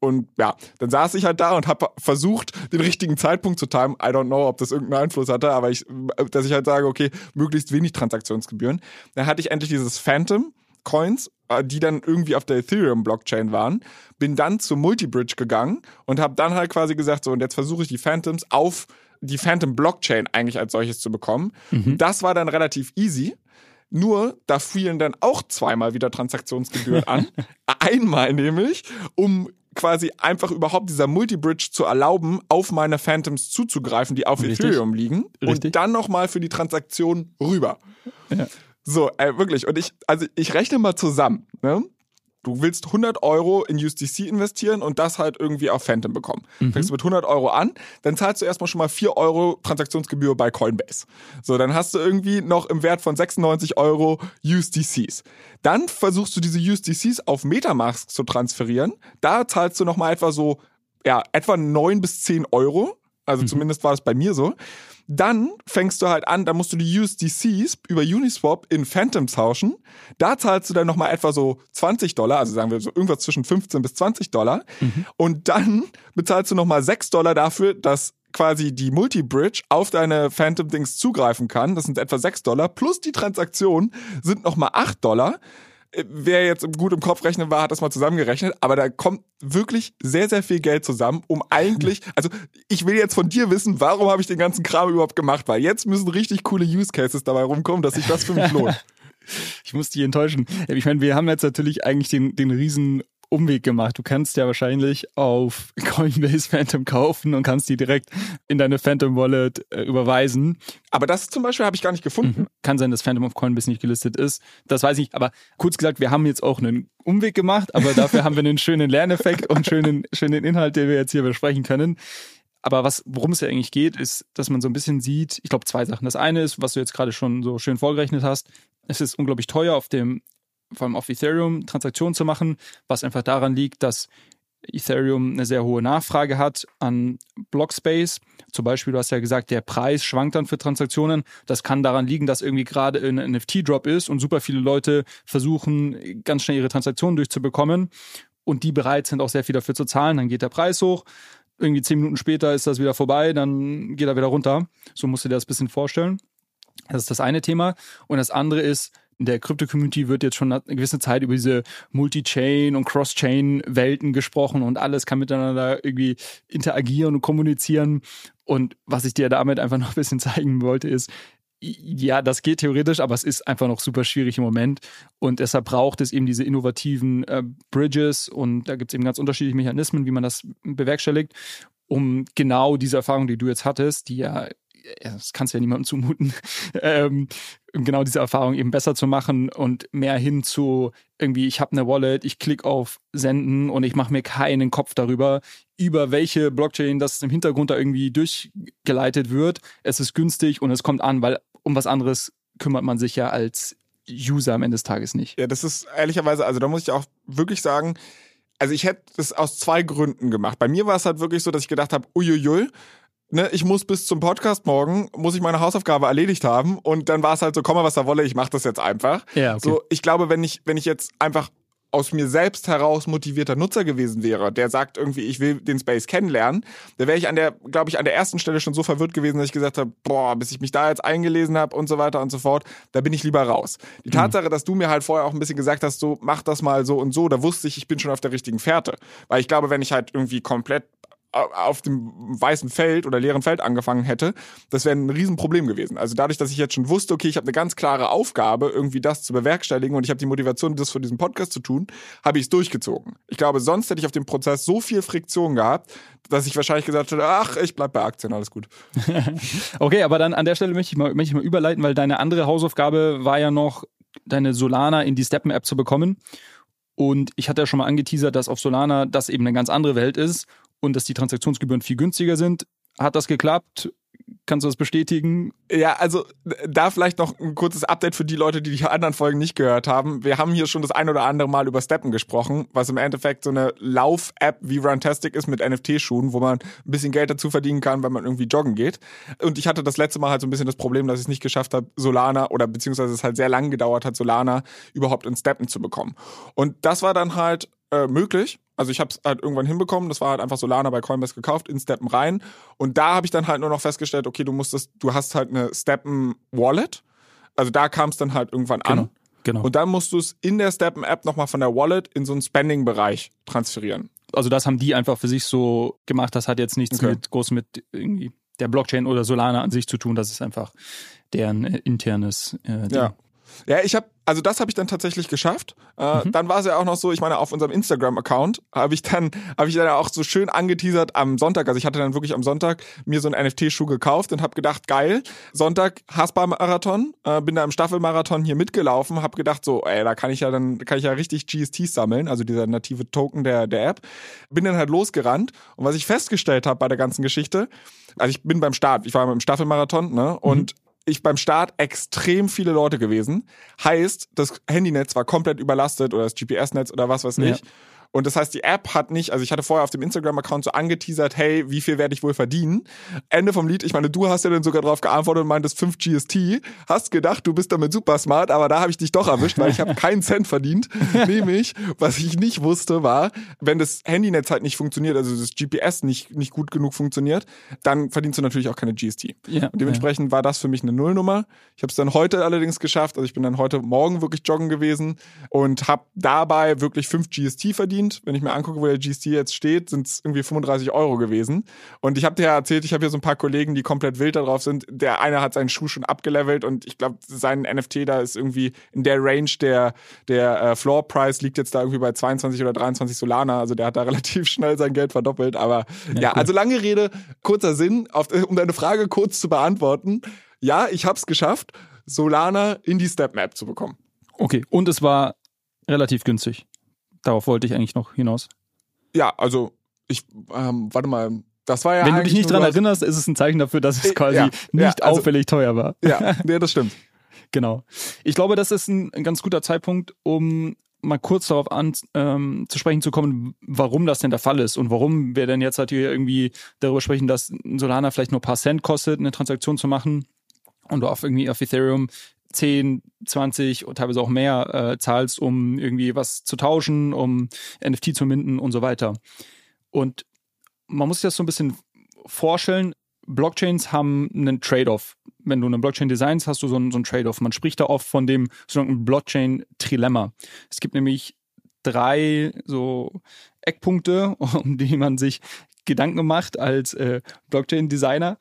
Speaker 1: Und ja, dann saß ich halt da und habe versucht, den richtigen Zeitpunkt zu timen. I don't know, ob das irgendeinen Einfluss hatte, aber ich, dass ich halt sage, okay, möglichst wenig Transaktionsgebühren. Dann hatte ich endlich dieses Phantom Coins, äh, die dann irgendwie auf der Ethereum Blockchain waren. Bin dann zu Multibridge gegangen und habe dann halt quasi gesagt, so und jetzt versuche ich die Phantoms auf die Phantom Blockchain eigentlich als solches zu bekommen. Das war dann relativ easy. Nur, da fielen dann auch zweimal wieder Transaktionsgebühren an. Einmal nämlich, um quasi einfach überhaupt dieser Multibridge zu erlauben, auf meine Phantoms zuzugreifen, die auf
Speaker 2: Richtig.
Speaker 1: Ethereum liegen.
Speaker 2: Richtig.
Speaker 1: Und dann nochmal für die Transaktion rüber.
Speaker 2: Ja.
Speaker 1: So, äh, wirklich. Und ich, also ich rechne mal zusammen. Ne? Du willst 100 Euro in USDC investieren und das halt irgendwie auf Phantom bekommen. Fängst du mit 100 Euro an, dann zahlst du erstmal schon mal 4 Euro Transaktionsgebühr bei Coinbase. So, dann hast du irgendwie noch im Wert von 96 Euro USDCs. Dann versuchst du diese USDCs auf Metamask zu transferieren. Da zahlst du nochmal etwa so, ja, etwa 9 bis 10 Euro. Also zumindest war das bei mir so. Dann fängst du halt an, da musst du die USDCs über Uniswap in Phantom tauschen. Da zahlst du dann nochmal etwa so 20 Dollar, also sagen wir so irgendwas zwischen 15 bis 20 Dollar. Und dann bezahlst du nochmal 6 Dollar dafür, dass quasi die Multibridge auf deine Phantom-Dings zugreifen kann. Das sind etwa 6 Dollar. Plus die Transaktion sind nochmal 8 Dollar. Äh, Wer jetzt gut im Kopf rechnen war, hat das mal zusammengerechnet, aber da kommt wirklich sehr, sehr viel Geld zusammen, um eigentlich, also ich will jetzt von dir wissen, warum habe ich den ganzen Kram überhaupt gemacht, weil jetzt müssen richtig coole Use Cases dabei rumkommen, dass sich das für mich lohnt.
Speaker 2: Ich muss dich enttäuschen. Ich meine, wir haben jetzt natürlich eigentlich den, den riesen Umweg gemacht. Du kannst ja wahrscheinlich auf Coinbase Phantom kaufen und kannst die direkt in deine Phantom Wallet äh, überweisen.
Speaker 1: Aber das zum Beispiel habe ich gar nicht gefunden.
Speaker 2: Kann sein, dass Phantom auf Coinbase nicht gelistet ist. Das weiß ich nicht. Aber kurz gesagt, wir haben jetzt auch einen Umweg gemacht, aber dafür haben wir einen schönen Lerneffekt und schönen, schönen Inhalt, den wir jetzt hier besprechen können. Aber was, worum es ja eigentlich geht, ist, dass man so ein bisschen sieht, ich glaube zwei Sachen. Das eine ist, was du jetzt gerade schon so schön vorgerechnet hast, es ist unglaublich teuer auf dem, vor allem auf Ethereum Transaktionen zu machen, was einfach daran liegt, dass Ethereum eine sehr hohe Nachfrage hat an Blockspace. Zum Beispiel, du hast ja gesagt, der Preis schwankt dann für Transaktionen. Das kann daran liegen, dass irgendwie gerade ein NFT-Drop ist und super viele Leute versuchen, ganz schnell ihre Transaktionen durchzubekommen und die bereit sind, auch sehr viel dafür zu zahlen. Dann geht der Preis hoch. Irgendwie zehn Minuten später ist das wieder vorbei, dann geht er wieder runter. So musst du dir das ein bisschen vorstellen. Das ist das eine Thema. Und das andere ist, in der Krypto-Community wird jetzt schon eine gewisse Zeit über diese Multi-Chain und Cross-Chain-Welten gesprochen und alles kann miteinander irgendwie interagieren und kommunizieren. Und was ich dir damit einfach noch ein bisschen zeigen wollte, ist, ja, das geht theoretisch, aber es ist einfach noch super schwierig im Moment. Und deshalb braucht es eben diese innovativen äh, Bridges und da gibt es eben ganz unterschiedliche Mechanismen, wie man das bewerkstelligt, um genau diese Erfahrung, die du jetzt hattest, die ja ja, das kannst du ja niemandem zumuten, ähm, genau diese Erfahrung eben besser zu machen und mehr hin zu irgendwie, ich habe eine Wallet, ich klicke auf Senden und ich mache mir keinen Kopf darüber, über welche Blockchain das im Hintergrund da irgendwie durchgeleitet wird. Es ist günstig und es kommt an, weil um was anderes kümmert man sich ja als User am Ende des Tages nicht.
Speaker 1: Ja, das ist ehrlicherweise, also da muss ich auch wirklich sagen, also ich hätte das aus zwei Gründen gemacht. Bei mir war es halt wirklich so, dass ich gedacht habe, uiuiui, ne, ich muss bis zum Podcast morgen, muss ich meine Hausaufgabe erledigt haben und dann war es halt so, komme was da wolle, ich mache das jetzt einfach.
Speaker 2: Ja, okay.
Speaker 1: So, ich glaube, wenn ich, wenn ich jetzt einfach aus mir selbst heraus motivierter Nutzer gewesen wäre, der sagt irgendwie, ich will den Space kennenlernen, da wäre ich an der, glaube ich, an der ersten Stelle schon so verwirrt gewesen, dass ich gesagt habe, boah, bis ich mich da jetzt eingelesen habe und so weiter und so fort, da bin ich lieber raus. Die Tatsache, dass du mir halt vorher auch ein bisschen gesagt hast, so mach das mal so und so, da wusste ich, ich bin schon auf der richtigen Fährte. Weil ich glaube, wenn ich halt irgendwie komplett auf dem weißen Feld oder leeren Feld angefangen hätte, das wäre ein Riesenproblem gewesen. Also dadurch, dass ich jetzt schon wusste, okay, ich habe eine ganz klare Aufgabe, irgendwie das zu bewerkstelligen und ich habe die Motivation, das für diesen Podcast zu tun, habe ich es durchgezogen. Ich glaube, sonst hätte ich auf dem Prozess so viel Friktion gehabt, dass ich wahrscheinlich gesagt hätte, ach, ich bleib bei Aktien, alles gut.
Speaker 2: Okay, aber dann an der Stelle möchte ich mal, möchte ich mal überleiten, weil deine andere Hausaufgabe war ja noch, deine Solana in die Steppen-App zu bekommen. Und ich hatte ja schon mal angeteasert, dass auf Solana das eben eine ganz andere Welt ist und dass die Transaktionsgebühren viel günstiger sind. Hat das geklappt? Kannst du das bestätigen?
Speaker 1: Ja, also da vielleicht noch ein kurzes Update für die Leute, die die anderen Folgen nicht gehört haben. Wir haben hier schon das ein oder andere Mal über Steppen gesprochen, was im Endeffekt so eine Lauf-App wie Runtastic ist mit NFT-Schuhen, wo man ein bisschen Geld dazu verdienen kann, wenn man irgendwie joggen geht. Und ich hatte das letzte Mal halt so ein bisschen das Problem, dass ich es nicht geschafft habe, Solana oder beziehungsweise es halt sehr lang gedauert hat, Solana überhaupt in Steppen zu bekommen. Und das war dann halt äh, möglich. Also ich habe es halt irgendwann hinbekommen. Das war halt einfach Solana bei Coinbase gekauft, in Steppen rein. Und da habe ich dann halt nur noch festgestellt, okay, du musstest, du hast halt eine Steppen Wallet. Also da kam es dann halt irgendwann an.
Speaker 2: Genau.
Speaker 1: Und dann musst du es in der Steppen App nochmal von der Wallet in so einen Spending-Bereich transferieren.
Speaker 2: Also das haben die einfach für sich so gemacht. Das hat jetzt nichts
Speaker 1: Okay.
Speaker 2: mit groß mit irgendwie der Blockchain oder Solana an sich zu tun. Das ist einfach deren internes äh, Ding.
Speaker 1: Ja. Ja, ich habe, also das habe ich dann tatsächlich geschafft. Äh,
Speaker 2: Mhm.
Speaker 1: Dann war es ja auch noch so, ich meine, auf unserem Instagram-Account habe ich dann, habe ich dann auch so schön angeteasert am Sonntag. Also ich hatte dann wirklich am Sonntag mir so einen NFT-Schuh gekauft und habe gedacht, geil, Sonntag Haspa-Marathon, äh, bin da im Staffelmarathon hier mitgelaufen, habe gedacht so, ey, da kann ich ja dann, kann ich ja richtig GSTs sammeln, also dieser native Token der, der App. Bin dann halt losgerannt und was ich festgestellt habe bei der ganzen Geschichte, also ich bin beim Start, ich war im Staffelmarathon, ne, und ich beim Start extrem viele Leute gewesen. Heißt, das Handynetz war komplett überlastet oder das GPS-Netz oder was weiß
Speaker 2: Ja.
Speaker 1: Und das heißt, die App hat nicht, also ich hatte vorher auf dem Instagram-Account so angeteasert, hey, wie viel werde ich wohl verdienen? Ende vom Lied, ich meine, du hast ja dann sogar drauf geantwortet und meintest 5 GST, hast gedacht, du bist damit super smart, aber da habe ich dich doch erwischt, weil ich habe keinen Cent verdient. Nämlich, was ich nicht wusste, war, wenn das Handynetz halt nicht funktioniert, also das GPS nicht, nicht gut genug funktioniert, dann verdienst du natürlich auch keine GST.
Speaker 2: Ja,
Speaker 1: Und dementsprechend war das für mich eine Nullnummer. Ich habe es dann heute allerdings geschafft. Also ich bin dann heute Morgen wirklich joggen gewesen und habe dabei wirklich 5 GST verdient. Wenn ich mir angucke, wo der GST jetzt steht, sind es irgendwie 35 Euro gewesen. Und ich habe dir ja erzählt, ich habe hier so ein paar Kollegen, die komplett wild darauf sind. Der eine hat seinen Schuh schon abgelevelt und ich glaube, sein NFT da ist irgendwie in der Range der, der äh, Floor Price liegt jetzt da irgendwie bei 22 oder 23 Solana. Also der hat da relativ schnell sein Geld verdoppelt. Aber ja,
Speaker 2: cool.
Speaker 1: also lange Rede, kurzer Sinn, auf, um deine Frage kurz zu beantworten. Ja, ich habe es geschafft, Solana in die Step Map zu bekommen.
Speaker 2: Okay, und es war relativ günstig. Darauf wollte ich eigentlich noch hinaus.
Speaker 1: Ja, also ich, ähm, warte mal, das war ja
Speaker 2: Wenn du dich nicht dran erinnerst, ist es ein Zeichen dafür, dass es quasi
Speaker 1: ja, ja,
Speaker 2: nicht
Speaker 1: also-
Speaker 2: auffällig teuer war.
Speaker 1: Ja, nee, das stimmt.
Speaker 2: Genau. Ich glaube, das ist ein, ein ganz guter Zeitpunkt, um mal kurz darauf an, ähm, zu sprechen zu kommen, warum das denn der Fall ist und warum wir denn jetzt halt hier irgendwie darüber sprechen, dass ein Solana vielleicht nur ein paar Cent kostet, eine Transaktion zu machen und du auf irgendwie auf Ethereum 10, 20 und teilweise auch mehr äh, zahlst, um irgendwie was zu tauschen, um NFT zu minden und so weiter. Und man muss sich das so ein bisschen vorstellen, Blockchains haben einen Trade-off. Wenn du eine Blockchain designst, hast du so einen, so einen Trade-off. Man spricht da oft von dem sogenannten Blockchain-Trilemma. Es gibt nämlich drei so Eckpunkte, um die man sich Gedanken macht als äh, Blockchain-Designer.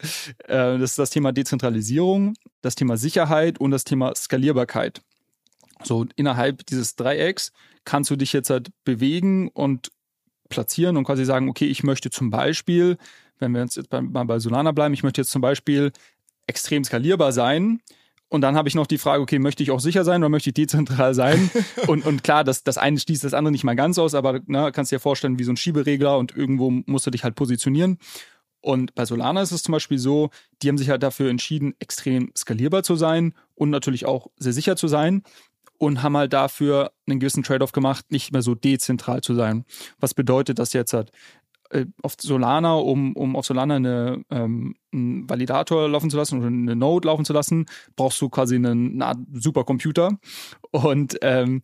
Speaker 2: Äh, das ist das Thema Dezentralisierung, das Thema Sicherheit und das Thema Skalierbarkeit. So innerhalb dieses Dreiecks kannst du dich jetzt halt bewegen und platzieren und quasi sagen, okay, ich möchte zum Beispiel, wenn wir uns jetzt mal bei Solana bleiben, ich möchte jetzt zum Beispiel extrem skalierbar sein. Und dann habe ich noch die Frage, okay, möchte ich auch sicher sein oder möchte ich dezentral sein? und, und klar, das, das eine schließt das andere nicht mal ganz aus, aber ne, kannst dir vorstellen, wie so ein Schieberegler und irgendwo musst du dich halt positionieren. Und bei Solana ist es zum Beispiel so, die haben sich halt dafür entschieden, extrem skalierbar zu sein und natürlich auch sehr sicher zu sein und haben halt dafür einen gewissen Trade-off gemacht, nicht mehr so dezentral zu sein. Was bedeutet das jetzt halt? Äh, Auf Solana, um, um auf Solana eine, ähm, einen Validator laufen zu lassen oder eine Node laufen zu lassen, brauchst du quasi einen, eine Art Supercomputer. Und ähm,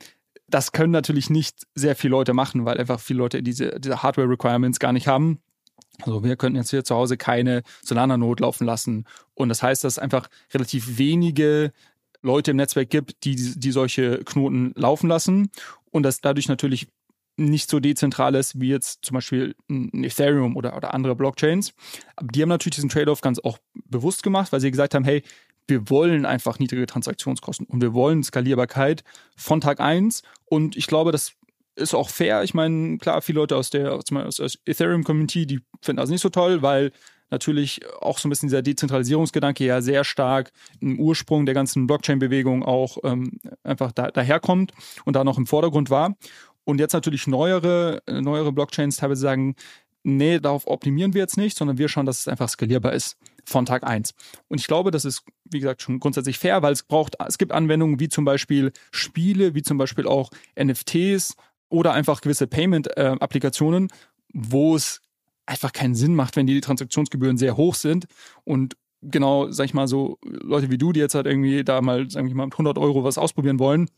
Speaker 2: das können natürlich nicht sehr viele Leute machen, weil einfach viele Leute diese, diese Hardware-Requirements gar nicht haben. Also wir könnten jetzt hier zu Hause keine Solana-Node laufen lassen. Und das heißt, dass es einfach relativ wenige Leute im Netzwerk gibt, die, die solche Knoten laufen lassen und das dadurch natürlich nicht so dezentral ist wie jetzt zum Beispiel ein Ethereum oder, oder andere Blockchains. Aber die haben natürlich diesen Trade-off ganz auch bewusst gemacht, weil sie gesagt haben, hey, wir wollen einfach niedrige Transaktionskosten und wir wollen Skalierbarkeit von Tag eins und ich glaube, das ist auch fair. Ich meine, klar, viele Leute aus der, aus der Ethereum-Community, die finden das nicht so toll, weil natürlich auch so ein bisschen dieser Dezentralisierungsgedanke ja sehr stark im Ursprung der ganzen Blockchain-Bewegung auch ähm, einfach da, daherkommt und da noch im Vordergrund war. Und jetzt natürlich neuere, äh, neuere Blockchains teilweise sagen, nee, darauf optimieren wir jetzt nicht, sondern wir schauen, dass es einfach skalierbar ist von Tag eins. Und ich glaube, das ist, wie gesagt, schon grundsätzlich fair, weil es braucht, es gibt Anwendungen wie zum Beispiel Spiele, wie zum Beispiel auch NFTs oder einfach gewisse Payment-Applikationen, wo es einfach keinen Sinn macht, wenn die Transaktionsgebühren sehr hoch sind und genau, sag ich mal so, Leute wie du, die jetzt halt irgendwie da mal, sag ich mal, mit 100 Euro was ausprobieren wollen,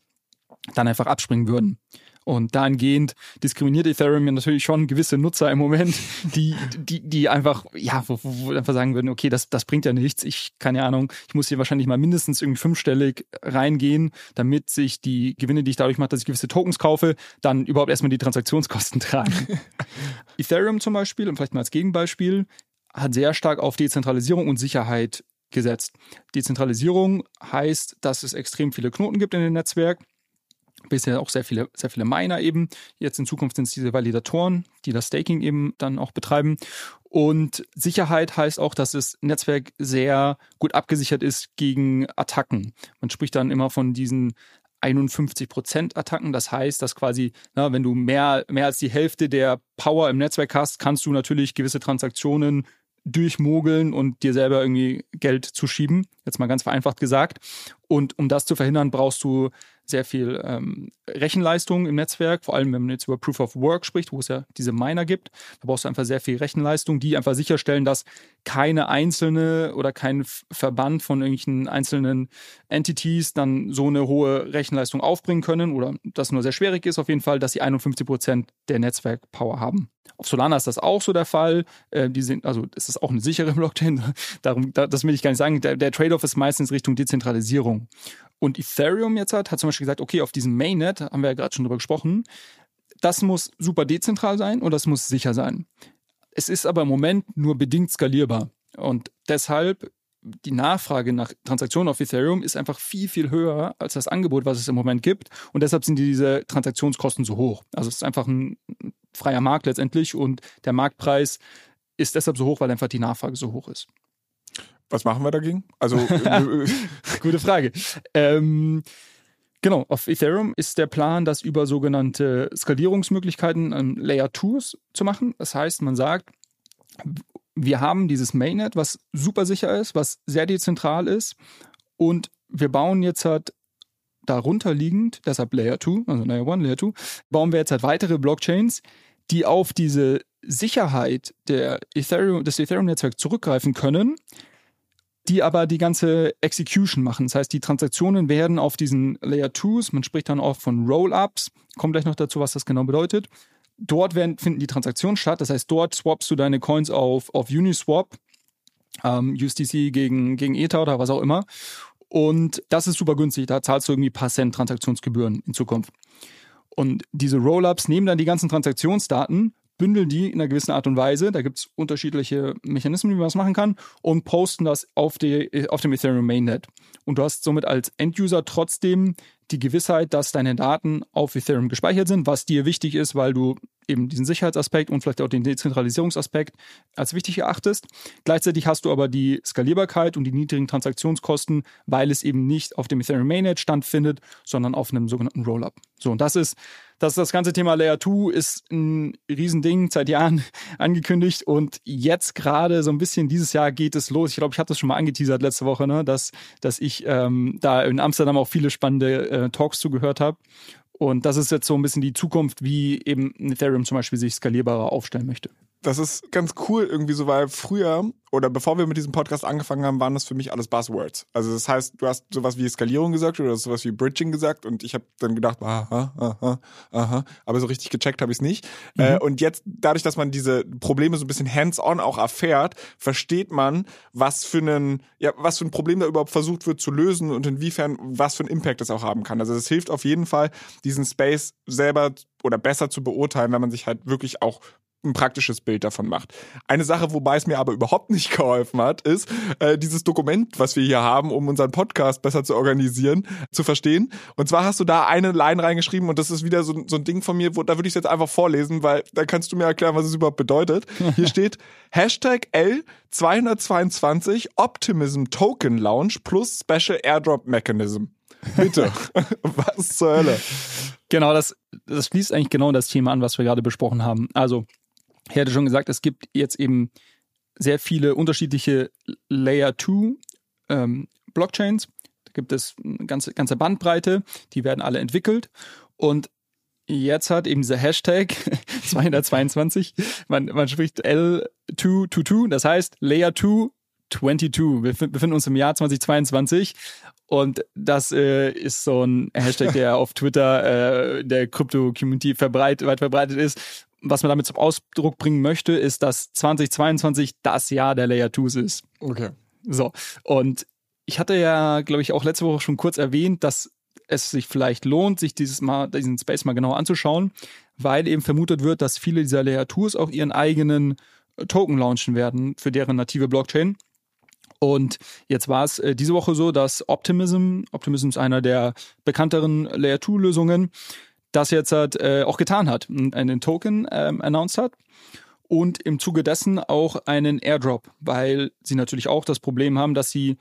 Speaker 2: dann einfach abspringen würden. Und dahingehend diskriminiert Ethereum ja natürlich schon gewisse Nutzer im Moment, die, die, die einfach, ja, wo, wo einfach sagen würden, okay, das, das bringt ja nichts. Ich, keine Ahnung, ich muss hier wahrscheinlich mal mindestens irgendwie fünfstellig reingehen, damit sich die Gewinne, die ich dadurch mache, dass ich gewisse Tokens kaufe, dann überhaupt erstmal die Transaktionskosten tragen. Ethereum zum Beispiel, und vielleicht mal als Gegenbeispiel, hat sehr stark auf Dezentralisierung und Sicherheit gesetzt. Dezentralisierung heißt, dass es extrem viele Knoten gibt in dem Netzwerk. Bisher auch sehr viele, sehr viele Miner eben. Jetzt in Zukunft sind es diese Validatoren, die das Staking eben dann auch betreiben. Und Sicherheit heißt auch, dass das Netzwerk sehr gut abgesichert ist gegen Attacken. Man spricht dann immer von diesen 51 Prozent Attacken. Das heißt, dass quasi, na, wenn du mehr, mehr als die Hälfte der Power im Netzwerk hast, kannst du natürlich gewisse Transaktionen durchmogeln und dir selber irgendwie Geld zuschieben. Jetzt mal ganz vereinfacht gesagt. Und um das zu verhindern, brauchst du sehr viel ähm, Rechenleistung im Netzwerk, vor allem wenn man jetzt über Proof of Work spricht, wo es ja diese Miner gibt. Da brauchst du einfach sehr viel Rechenleistung, die einfach sicherstellen, dass keine einzelne oder kein Verband von irgendwelchen einzelnen Entities dann so eine hohe Rechenleistung aufbringen können oder das nur sehr schwierig ist auf jeden Fall, dass sie 51 Prozent der Netzwerkpower haben. Auf Solana ist das auch so der Fall. Äh, die sind, also es ist auch eine sichere Blockchain. Darum, das will ich gar nicht sagen. Der, der Trade-off ist meistens Richtung Dezentralisierung. Und Ethereum jetzt hat, hat zum Beispiel gesagt, okay, auf diesem Mainnet, haben wir ja gerade schon drüber gesprochen, das muss super dezentral sein und das muss sicher sein. Es ist aber im Moment nur bedingt skalierbar. Und deshalb die Nachfrage nach Transaktionen auf Ethereum ist einfach viel, viel höher als das Angebot, was es im Moment gibt. Und deshalb sind diese Transaktionskosten so hoch. Also es ist einfach ein freier Markt letztendlich und der Marktpreis ist deshalb so hoch, weil einfach die Nachfrage so hoch ist.
Speaker 1: Was machen wir dagegen? Also
Speaker 2: gute Frage. Ähm, genau, auf Ethereum ist der Plan, das über sogenannte Skalierungsmöglichkeiten ähm, Layer 2s zu machen. Das heißt, man sagt, wir haben dieses Mainnet, was super sicher ist, was sehr dezentral ist und wir bauen jetzt halt darunter liegend, deshalb Layer 2, also Layer 1, Layer 2, bauen wir jetzt halt weitere Blockchains, die auf diese Sicherheit der Ethereum, des Ethereum-Netzwerks zurückgreifen können, die aber die ganze Execution machen. Das heißt, die Transaktionen werden auf diesen Layer 2s, man spricht dann auch von Roll-Ups, kommt gleich noch dazu, was das genau bedeutet. Dort werden, finden die Transaktionen statt, das heißt, dort swappst du deine Coins auf, auf Uniswap, ähm, USDC gegen, gegen Ether oder was auch immer. Und das ist super günstig, da zahlst du irgendwie paar Cent Transaktionsgebühren in Zukunft. Und diese Rollups nehmen dann die ganzen Transaktionsdaten, bündeln die in einer gewissen Art und Weise, da gibt es unterschiedliche Mechanismen, wie man das machen kann, und posten das auf, die, auf dem Ethereum Mainnet. Und du hast somit als Enduser trotzdem die Gewissheit, dass deine Daten auf Ethereum gespeichert sind, was dir wichtig ist, weil du eben diesen Sicherheitsaspekt und vielleicht auch den Dezentralisierungsaspekt als wichtig erachtest. Gleichzeitig hast du aber die Skalierbarkeit und die niedrigen Transaktionskosten, weil es eben nicht auf dem Ethereum Mainnet stattfindet, sondern auf einem sogenannten Rollup. So, und das ist das, das ganze Thema Layer 2 ist ein Riesending, seit Jahren angekündigt und jetzt gerade so ein bisschen dieses Jahr geht es los. Ich glaube, ich habe das schon mal angeteasert letzte Woche, ne, dass, dass ich ähm, da in Amsterdam auch viele spannende äh, Talks zugehört habe. Und das ist jetzt so ein bisschen die Zukunft, wie eben Ethereum zum Beispiel sich skalierbarer aufstellen möchte
Speaker 1: das ist ganz cool irgendwie so, weil früher oder bevor wir mit diesem Podcast angefangen haben, waren das für mich alles Buzzwords. Also das heißt, du hast sowas wie Skalierung gesagt oder sowas wie Bridging gesagt und ich habe dann gedacht, aha, aha, aha, aber so richtig gecheckt habe ich es nicht. Mhm. Äh, und jetzt, dadurch, dass man diese Probleme so ein bisschen hands-on auch erfährt, versteht man, was für einen, ja, was für ein Problem da überhaupt versucht wird zu lösen und inwiefern, was für einen Impact das auch haben kann. Also es hilft auf jeden Fall, diesen Space selber oder besser zu beurteilen, wenn man sich halt wirklich auch ein praktisches Bild davon macht. Eine Sache, wobei es mir aber überhaupt nicht geholfen hat, ist äh, dieses Dokument, was wir hier haben, um unseren Podcast besser zu organisieren, zu verstehen. Und zwar hast du da eine Line reingeschrieben und das ist wieder so, so ein Ding von mir, wo da würde ich es jetzt einfach vorlesen, weil da kannst du mir erklären, was es überhaupt bedeutet. Hier steht Hashtag L222 Optimism Token Launch plus Special Airdrop Mechanism. Bitte. was zur Hölle?
Speaker 2: Genau, das, das schließt eigentlich genau das Thema an, was wir gerade besprochen haben. Also ich hatte schon gesagt, es gibt jetzt eben sehr viele unterschiedliche Layer 2 ähm, Blockchains. Da gibt es eine ganze, ganze Bandbreite, die werden alle entwickelt. Und jetzt hat eben dieser Hashtag 222, man, man spricht L222, das heißt Layer 2 22. Wir befinden uns im Jahr 2022 und das äh, ist so ein Hashtag, der auf Twitter äh, der Krypto-Community verbreitet, weit verbreitet ist was man damit zum Ausdruck bringen möchte, ist, dass 2022 das Jahr der Layer 2s ist.
Speaker 1: Okay.
Speaker 2: So. Und ich hatte ja, glaube ich, auch letzte Woche schon kurz erwähnt, dass es sich vielleicht lohnt, sich dieses mal, diesen Space mal genauer anzuschauen, weil eben vermutet wird, dass viele dieser Layer 2s auch ihren eigenen Token launchen werden für deren native Blockchain. Und jetzt war es äh, diese Woche so, dass Optimism, Optimism ist einer der bekannteren Layer 2 Lösungen, das jetzt halt, äh, auch getan hat und einen Token ähm, announced hat und im Zuge dessen auch einen Airdrop, weil sie natürlich auch das Problem haben, dass sie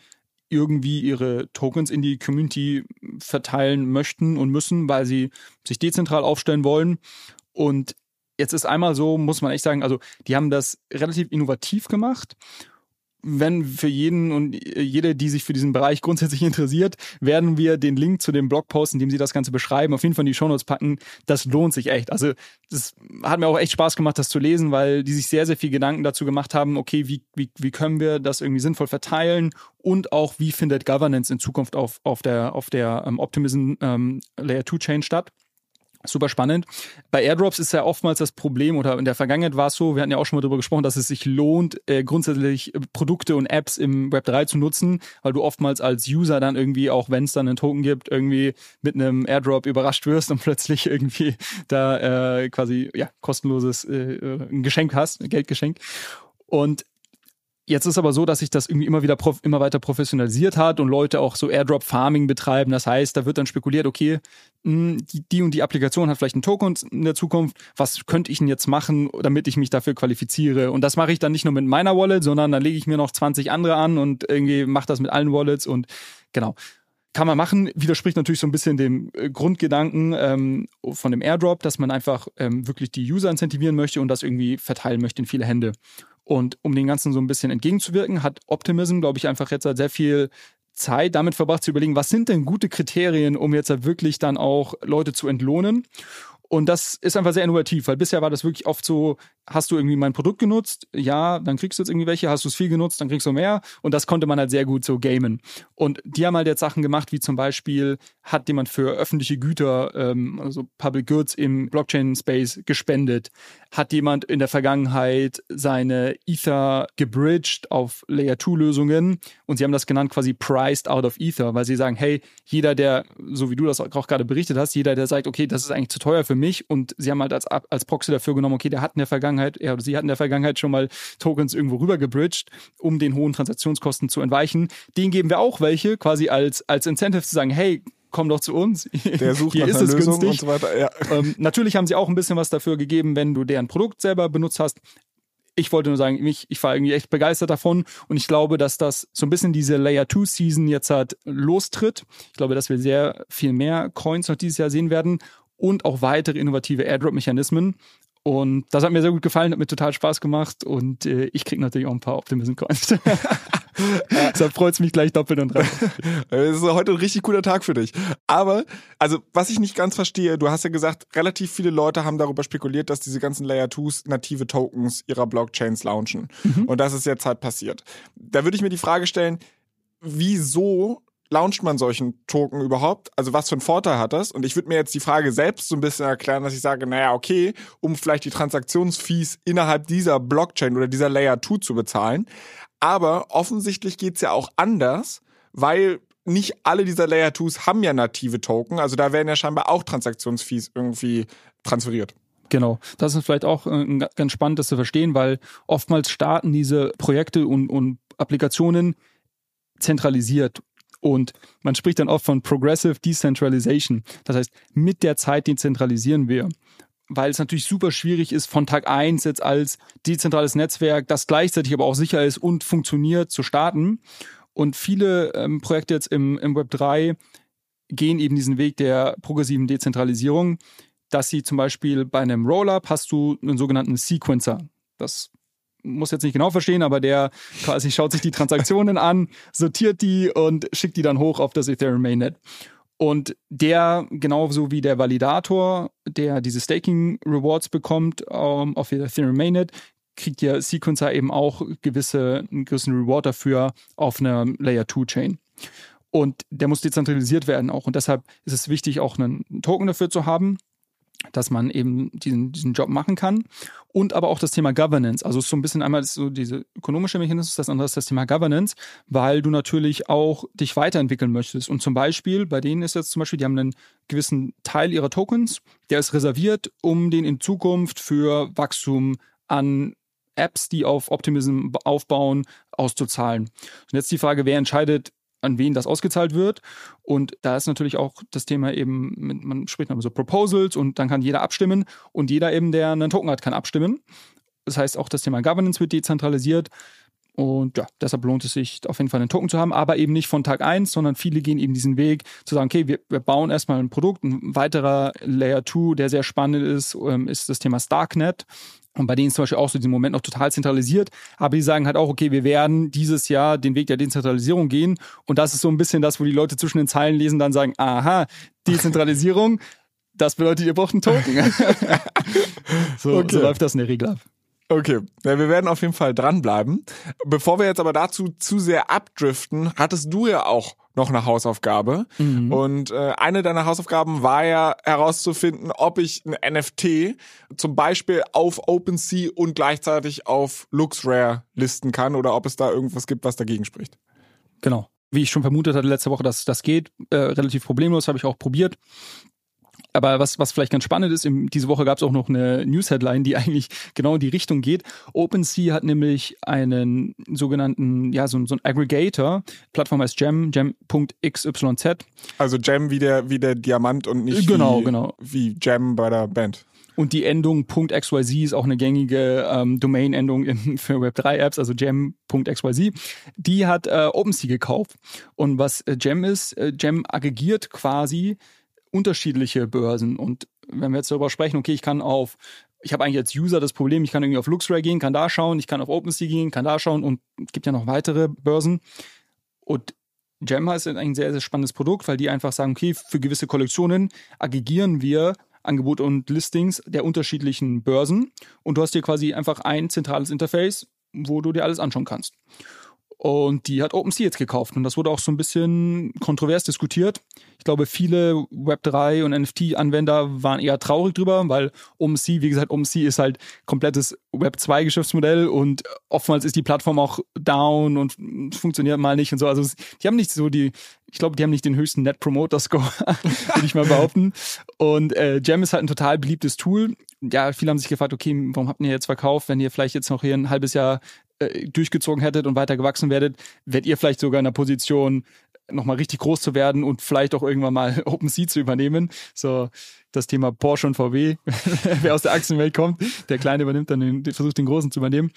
Speaker 2: irgendwie ihre Tokens in die Community verteilen möchten und müssen, weil sie sich dezentral aufstellen wollen. Und jetzt ist einmal so, muss man echt sagen, also die haben das relativ innovativ gemacht wenn für jeden und jede, die sich für diesen Bereich grundsätzlich interessiert, werden wir den Link zu dem Blogpost, in dem sie das Ganze beschreiben, auf jeden Fall in die Shownotes packen. Das lohnt sich echt. Also das hat mir auch echt Spaß gemacht, das zu lesen, weil die sich sehr, sehr viel Gedanken dazu gemacht haben, okay, wie, wie, wie können wir das irgendwie sinnvoll verteilen und auch wie findet Governance in Zukunft auf, auf der, auf der ähm, Optimism ähm, Layer 2 Chain statt. Super spannend. Bei Airdrops ist ja oftmals das Problem, oder in der Vergangenheit war es so, wir hatten ja auch schon mal darüber gesprochen, dass es sich lohnt, äh, grundsätzlich äh, Produkte und Apps im Web 3 zu nutzen, weil du oftmals als User dann irgendwie, auch wenn es dann einen Token gibt, irgendwie mit einem Airdrop überrascht wirst und plötzlich irgendwie da äh, quasi ja kostenloses äh, äh ein Geschenk hast, ein Geldgeschenk. Und Jetzt ist aber so, dass sich das irgendwie immer wieder immer weiter professionalisiert hat und Leute auch so Airdrop Farming betreiben. Das heißt, da wird dann spekuliert, okay, hm, die, die und die Applikation hat vielleicht einen Token in der Zukunft. Was könnte ich denn jetzt machen, damit ich mich dafür qualifiziere? Und das mache ich dann nicht nur mit meiner Wallet, sondern dann lege ich mir noch 20 andere an und irgendwie mache das mit allen Wallets und genau kann man machen, widerspricht natürlich so ein bisschen dem äh, Grundgedanken ähm, von dem Airdrop, dass man einfach ähm, wirklich die User incentivieren möchte und das irgendwie verteilen möchte in viele Hände. Und um den Ganzen so ein bisschen entgegenzuwirken, hat Optimism, glaube ich, einfach jetzt halt sehr viel Zeit damit verbracht zu überlegen, was sind denn gute Kriterien, um jetzt halt wirklich dann auch Leute zu entlohnen. Und das ist einfach sehr innovativ, weil bisher war das wirklich oft so, hast du irgendwie mein Produkt genutzt? Ja, dann kriegst du jetzt irgendwie welche. Hast du es viel genutzt? Dann kriegst du mehr. Und das konnte man halt sehr gut so gamen. Und die haben halt jetzt Sachen gemacht, wie zum Beispiel hat jemand für öffentliche Güter, ähm, also Public Goods im Blockchain-Space gespendet? Hat jemand in der Vergangenheit seine Ether gebridged auf Layer-2-Lösungen? Und sie haben das genannt quasi priced out of Ether, weil sie sagen, hey, jeder, der, so wie du das auch gerade berichtet hast, jeder, der sagt, okay, das ist eigentlich zu teuer für mich und sie haben halt als, als Proxy dafür genommen, okay, der hat in der Vergangenheit er oder sie hat in der Vergangenheit schon mal Tokens irgendwo rüber gebridged, um den hohen Transaktionskosten zu entweichen. Den geben wir auch welche, quasi als, als Incentive zu sagen, hey, komm doch zu uns.
Speaker 1: Der sucht Hier nach ist es Lösung günstig. und so weiter. Ja.
Speaker 2: Ähm, natürlich haben sie auch ein bisschen was dafür gegeben, wenn du deren Produkt selber benutzt hast. Ich wollte nur sagen, ich, ich war irgendwie echt begeistert davon und ich glaube, dass das so ein bisschen diese Layer 2 Season jetzt halt lostritt. Ich glaube, dass wir sehr viel mehr Coins noch dieses Jahr sehen werden und auch weitere innovative Airdrop-Mechanismen. Und das hat mir sehr gut gefallen, hat mir total Spaß gemacht und äh, ich krieg natürlich auch ein paar Optimism Coins. Deshalb freut es mich gleich doppelt und dran.
Speaker 1: Es ist heute ein richtig cooler Tag für dich. Aber, also, was ich nicht ganz verstehe, du hast ja gesagt, relativ viele Leute haben darüber spekuliert, dass diese ganzen Layer 2s native Tokens ihrer Blockchains launchen. Mhm. Und das ist jetzt halt passiert. Da würde ich mir die Frage stellen, wieso launcht man solchen Token überhaupt? Also was für einen Vorteil hat das? Und ich würde mir jetzt die Frage selbst so ein bisschen erklären, dass ich sage, naja, okay, um vielleicht die Transaktionsfees innerhalb dieser Blockchain oder dieser Layer 2 zu bezahlen. Aber offensichtlich geht's ja auch anders, weil nicht alle dieser Layer 2s haben ja native Token. Also da werden ja scheinbar auch Transaktionsfees irgendwie transferiert.
Speaker 2: Genau, das ist vielleicht auch äh, ganz spannend, das zu verstehen, weil oftmals starten diese Projekte und, und Applikationen zentralisiert und man spricht dann oft von Progressive Decentralization. Das heißt, mit der Zeit dezentralisieren wir. Weil es natürlich super schwierig ist, von Tag eins jetzt als dezentrales Netzwerk, das gleichzeitig aber auch sicher ist und funktioniert, zu starten. Und viele ähm, Projekte jetzt im, im Web 3 gehen eben diesen Weg der progressiven Dezentralisierung, dass sie zum Beispiel bei einem Rollup hast du einen sogenannten Sequencer. Das muss jetzt nicht genau verstehen, aber der quasi schaut sich die Transaktionen an, sortiert die und schickt die dann hoch auf das Ethereum Mainnet. Und der, genauso wie der Validator, der diese Staking Rewards bekommt um, ähm, auf Ethereum Mainnet, kriegt der Sequencer eben auch gewisse, einen gewissen Reward dafür auf einer Layer 2 Chain. Und der muss dezentralisiert werden auch. Und deshalb ist es wichtig, auch einen Token dafür zu haben dass man eben diesen, diesen Job machen kann. Und aber auch das Thema Governance. Also so ein bisschen einmal so diese ökonomische Mechanismus, das andere ist das Thema Governance, weil du natürlich auch dich weiterentwickeln möchtest. Und zum Beispiel, bei denen ist jetzt zum Beispiel, die haben einen gewissen Teil ihrer Tokens, der ist reserviert, um den in Zukunft für Wachstum an Apps, die auf Optimism aufbauen, auszuzahlen. Und jetzt die Frage, wer entscheidet, an wen das ausgezahlt wird. Und da ist natürlich auch das Thema eben, man spricht dann so Proposals und dann kann jeder abstimmen und jeder eben, der einen Token hat, kann abstimmen. Das heißt, auch das Thema Governance wird dezentralisiert. Und ja, deshalb lohnt es sich auf jeden Fall einen Token zu haben, aber eben nicht von Tag eins, sondern viele gehen eben diesen Weg zu sagen, okay, wir, wir bauen erstmal ein Produkt. Ein weiterer Layer 2, der sehr spannend ist, ähm, ist das Thema Starknet. Und bei denen ist zum Beispiel auch so diesen Moment noch total zentralisiert. Aber die sagen halt auch, okay, wir werden dieses Jahr den Weg der Dezentralisierung gehen. Und das ist so ein bisschen das, wo die Leute zwischen den Zeilen lesen, dann sagen, aha, Dezentralisierung, das bedeutet, ihr braucht einen Token. so, okay. so läuft das in der Regel ab.
Speaker 1: Okay, ja, wir werden auf jeden Fall dranbleiben. Bevor wir jetzt aber dazu zu sehr abdriften, hattest du ja auch noch eine Hausaufgabe. Mhm. Und äh, eine deiner Hausaufgaben war ja herauszufinden, ob ich ein NFT zum Beispiel auf OpenSea und gleichzeitig auf LuxRare listen kann oder ob es da irgendwas gibt, was dagegen spricht.
Speaker 2: Genau. Wie ich schon vermutet hatte letzte Woche, dass das geht, äh, relativ problemlos, habe ich auch probiert. Aber was, was vielleicht ganz spannend ist, im, diese Woche gab es auch noch eine News-Headline, die eigentlich genau in die Richtung geht. OpenSea hat nämlich einen sogenannten, ja, so, so ein Aggregator, Plattform heißt Gem, gem.xyz.
Speaker 1: Also Gem wie der, wie der Diamant und nicht
Speaker 2: genau,
Speaker 1: wie,
Speaker 2: genau.
Speaker 1: wie Gem bei der Band.
Speaker 2: Und die Endung .xyz ist auch eine gängige ähm, Domain-Endung für Web3-Apps, also gem.xyz. Die hat äh, OpenSea gekauft. Und was äh, Gem ist, äh, Gem aggregiert quasi unterschiedliche Börsen. Und wenn wir jetzt darüber sprechen, okay, ich kann auf, ich habe eigentlich als User das Problem, ich kann irgendwie auf LuxRare gehen, kann da schauen, ich kann auf OpenSea gehen, kann da schauen und es gibt ja noch weitere Börsen. Und Gemma ist ein sehr, sehr spannendes Produkt, weil die einfach sagen, okay, für gewisse Kollektionen aggregieren wir Angebote und Listings der unterschiedlichen Börsen und du hast hier quasi einfach ein zentrales Interface, wo du dir alles anschauen kannst. Und die hat OpenSea jetzt gekauft. Und das wurde auch so ein bisschen kontrovers diskutiert. Ich glaube, viele Web3 und NFT-Anwender waren eher traurig drüber, weil OpenSea, wie gesagt, OpenSea ist halt komplettes Web2-Geschäftsmodell und oftmals ist die Plattform auch down und funktioniert mal nicht und so. Also die haben nicht so die, ich glaube, die haben nicht den höchsten Net Promoter Score, würde ich mal behaupten. Und äh, Gem ist halt ein total beliebtes Tool. Ja, viele haben sich gefragt, okay, warum habt ihr jetzt verkauft, wenn ihr vielleicht jetzt noch hier ein halbes Jahr äh, durchgezogen hättet und weiter gewachsen werdet, werdet ihr vielleicht sogar in der Position, nochmal richtig groß zu werden und vielleicht auch irgendwann mal OpenSea zu übernehmen. So das Thema Porsche und VW, wer aus der Aktienwelt kommt, der Kleine übernimmt dann den, versucht den Großen zu übernehmen.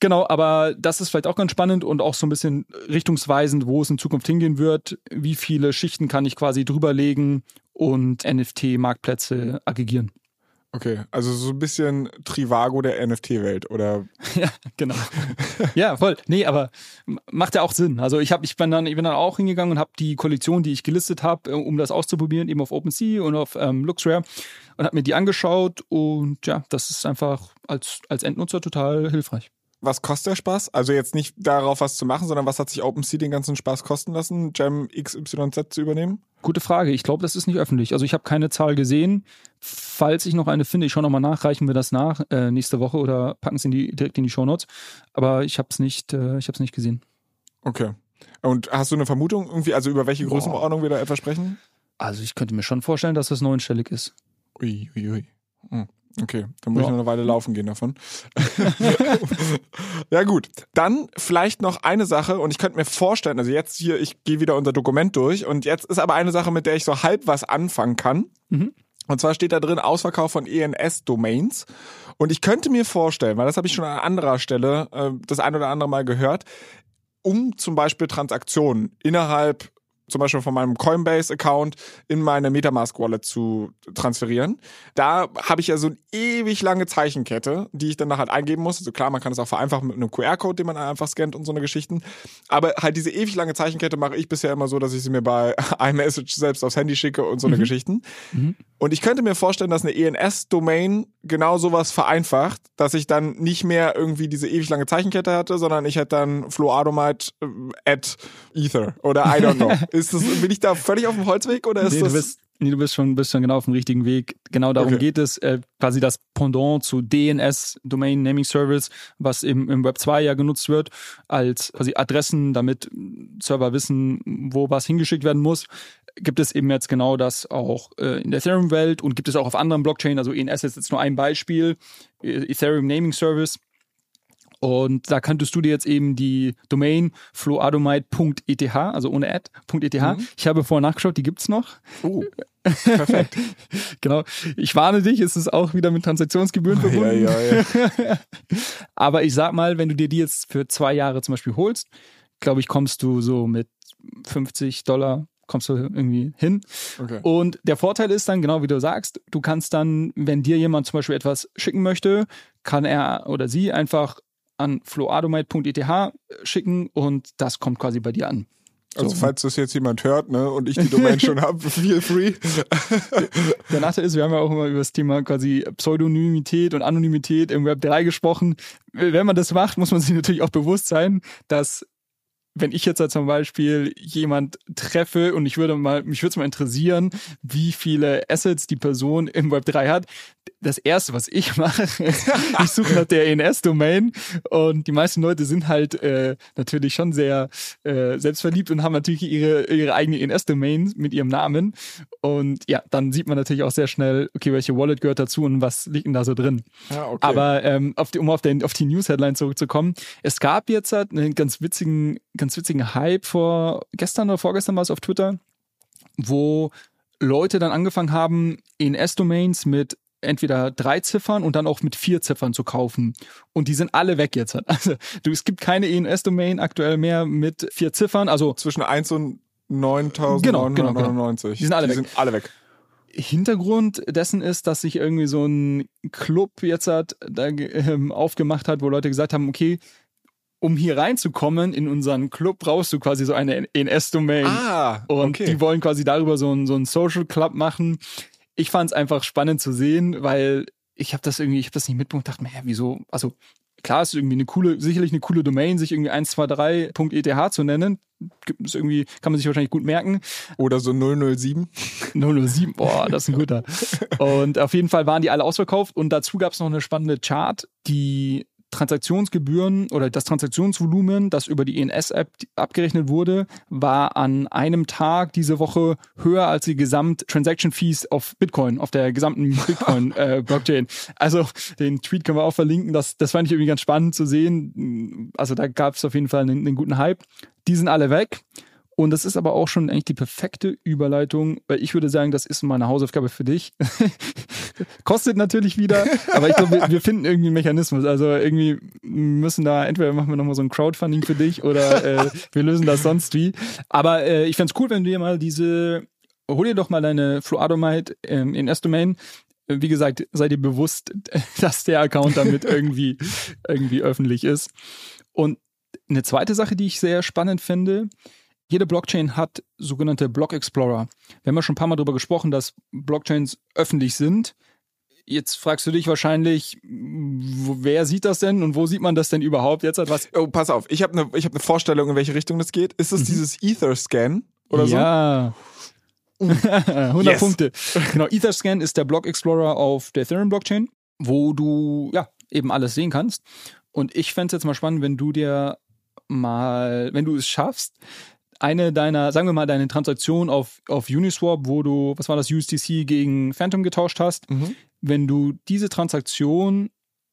Speaker 2: Genau, aber das ist vielleicht auch ganz spannend und auch so ein bisschen richtungsweisend, wo es in Zukunft hingehen wird. Wie viele Schichten kann ich quasi drüberlegen und NFT-Marktplätze aggregieren?
Speaker 1: Okay, also so ein bisschen Trivago der NFT-Welt, oder?
Speaker 2: ja, genau. ja, voll. Nee, aber macht ja auch Sinn. Also ich habe, ich bin dann, ich bin dann auch hingegangen und habe die Kollektion, die ich gelistet habe, äh, um das auszuprobieren, eben auf OpenSea und auf ähm, LuxRare und habe mir die angeschaut und ja, das ist einfach als als Endnutzer total hilfreich
Speaker 1: was kostet der Spaß? Also jetzt nicht darauf was zu machen, sondern was hat sich OpenSea den ganzen Spaß kosten lassen, Gem XYZ zu übernehmen?
Speaker 2: Gute Frage. Ich glaube, das ist nicht öffentlich. Also ich habe keine Zahl gesehen. Falls ich noch eine finde, ich schaue nochmal nach, reichen wir das nach äh, nächste Woche oder packen es in die, direkt in die Shownotes. Aber ich habe es nicht, äh, ich habe nicht gesehen.
Speaker 1: Okay. Und hast du eine Vermutung irgendwie, also über welche Größenordnung wir da etwa sprechen?
Speaker 2: Also ich könnte mir schon vorstellen, dass das neunstellig ist.
Speaker 1: Ui, ui, ui. Hm. Okay, dann muss ja. ich noch eine Weile laufen gehen davon. ja gut, dann vielleicht noch eine Sache und ich könnte mir vorstellen, also jetzt hier, ich gehe wieder unser Dokument durch und jetzt ist aber eine Sache, mit der ich so halb was anfangen kann. Mhm. Und zwar steht da drin Ausverkauf von ENS-Domains. Und ich könnte mir vorstellen, weil das habe ich schon an anderer Stelle äh, das ein oder andere Mal gehört, um zum Beispiel Transaktionen innerhalb zum Beispiel von meinem Coinbase-Account in meine Metamask-Wallet zu transferieren. Da habe ich ja so eine ewig lange Zeichenkette, die ich dann halt eingeben muss. Also klar, man kann es auch vereinfachen mit einem QR-Code, den man einfach scannt und so eine Geschichten. Aber halt diese ewig lange Zeichenkette mache ich bisher immer so, dass ich sie mir bei iMessage selbst aufs Handy schicke und so eine mhm. Geschichten. Mhm. Und ich könnte mir vorstellen, dass eine ENS-Domain genau sowas vereinfacht, dass ich dann nicht mehr irgendwie diese ewig lange Zeichenkette hatte, sondern ich hätte dann Floadomite äh, at Ether oder I don't know. ist das, bin ich da völlig auf dem Holzweg oder ist
Speaker 2: nee,
Speaker 1: das?
Speaker 2: Du bist, nee, du bist schon, bist schon genau auf dem richtigen Weg. Genau darum okay. geht es. Äh, quasi das Pendant zu DNS, Domain Naming Service, was eben im Web 2 ja genutzt wird, als quasi Adressen, damit Server wissen, wo was hingeschickt werden muss gibt es eben jetzt genau das auch äh, in der Ethereum-Welt und gibt es auch auf anderen Blockchains. Also ENS ist jetzt nur ein Beispiel, äh, Ethereum Naming Service. Und da könntest du dir jetzt eben die Domain floadomite.eth, also ohne ad.eth. Mhm. Ich habe vorher nachgeschaut, die gibt's noch.
Speaker 1: Oh, perfekt.
Speaker 2: genau. Ich warne dich, es ist auch wieder mit Transaktionsgebühren verbunden. Ja, ja, ja. Aber ich sag mal, wenn du dir die jetzt für zwei Jahre zum Beispiel holst, glaube ich, kommst du so mit 50 Dollar kommst du irgendwie hin. Okay. Und der Vorteil ist dann, genau wie du sagst, du kannst dann, wenn dir jemand zum Beispiel etwas schicken möchte, kann er oder sie einfach an floadomite.eth schicken und das kommt quasi bei dir an.
Speaker 1: Also falls das jetzt jemand hört, ne, und ich die Domain schon habe, feel free.
Speaker 2: Der Nachteil ist, wir haben ja auch immer über das Thema quasi Pseudonymität und Anonymität im Web 3 gesprochen. Wenn man das macht, muss man sich natürlich auch bewusst sein, dass wenn ich jetzt halt zum Beispiel jemand treffe und ich würde mal, mich würde es mal interessieren, wie viele Assets die Person im Web 3 hat, das erste, was ich mache, ich suche nach der ENS-Domain und die meisten Leute sind halt äh, natürlich schon sehr äh, selbstverliebt und haben natürlich ihre, ihre eigene ENS-Domain mit ihrem Namen. Und ja, dann sieht man natürlich auch sehr schnell, okay, welche Wallet gehört dazu und was liegt denn da so drin. Ja, okay. Aber ähm, auf die, um auf, den, auf die News-Headline zurückzukommen, es gab jetzt halt einen ganz witzigen, ganz witzigen Hype vor gestern oder vorgestern war es auf Twitter, wo Leute dann angefangen haben, ENS-Domains mit entweder drei Ziffern und dann auch mit vier Ziffern zu kaufen. Und die sind alle weg jetzt. Also du, es gibt keine ENS-Domain aktuell mehr mit vier Ziffern. Also
Speaker 1: zwischen 1 und 9999. Genau, genau, genau.
Speaker 2: Die sind alle
Speaker 1: die
Speaker 2: weg.
Speaker 1: Sind alle weg.
Speaker 2: Hintergrund dessen ist, dass sich irgendwie so ein Club jetzt hat, da, ähm, aufgemacht hat, wo Leute gesagt haben, okay, um hier reinzukommen in unseren Club, brauchst du quasi so eine ENS-Domain.
Speaker 1: Ah,
Speaker 2: okay. Und die wollen quasi darüber so ein, so Social Club machen ich fand es einfach spannend zu sehen, weil ich habe das irgendwie, ich habe das nicht mitbekommen, dachte mir, hä, wieso, also klar ist irgendwie eine coole, sicherlich eine coole Domain, sich irgendwie 123.eth zu nennen. Es irgendwie, kann man sich wahrscheinlich gut merken.
Speaker 1: Oder so 007.
Speaker 2: 007, boah, das ist ein guter. Und auf jeden Fall waren die alle ausverkauft und dazu gab es noch eine spannende Chart, die Transaktionsgebühren oder das Transaktionsvolumen, das über die ENS-App abgerechnet wurde, war an einem Tag diese Woche höher als die Gesamt-Transaction-Fees auf Bitcoin, auf der gesamten Bitcoin-Blockchain. Äh, also den Tweet können wir auch verlinken. Das, das fand ich irgendwie ganz spannend zu sehen. Also da gab es auf jeden Fall einen, einen guten Hype. Die sind alle weg. Und das ist aber auch schon eigentlich die perfekte Überleitung, weil ich würde sagen, das ist meine Hausaufgabe für dich. Kostet natürlich wieder, aber ich glaube, wir, wir, finden irgendwie einen Mechanismus. Also irgendwie müssen da, entweder machen wir nochmal so ein Crowdfunding für dich oder äh, wir lösen das sonst wie. Aber äh, ich fände cool, wenn du dir mal diese, hol dir doch mal deine Fluadomite ähm, in S-Domain wie gesagt, sei dir bewusst, dass der Account damit irgendwie, irgendwie öffentlich ist. Und eine zweite Sache, die ich sehr spannend finde, jede Blockchain hat sogenannte Block Explorer. Wir haben ja schon ein paar Mal darüber gesprochen, dass Blockchains öffentlich sind. Jetzt fragst du dich wahrscheinlich, wer sieht das denn und wo sieht man das denn überhaupt jetzt? Was?
Speaker 1: Oh, pass auf, ich habe eine hab ne Vorstellung, in welche Richtung das geht. Ist es mhm. dieses Ether-Scan oder so?
Speaker 2: Ja. 100 yes. Punkte. Genau, Etherscan ist der Block Explorer auf der Ethereum Blockchain, wo du ja eben alles sehen kannst. Und ich fände es jetzt mal spannend, wenn du dir mal, wenn du es schaffst, eine deiner, sagen wir mal, deine Transaktion auf, auf Uniswap, wo du, was war das, USDC gegen Phantom getauscht hast, mhm. wenn du diese Transaktion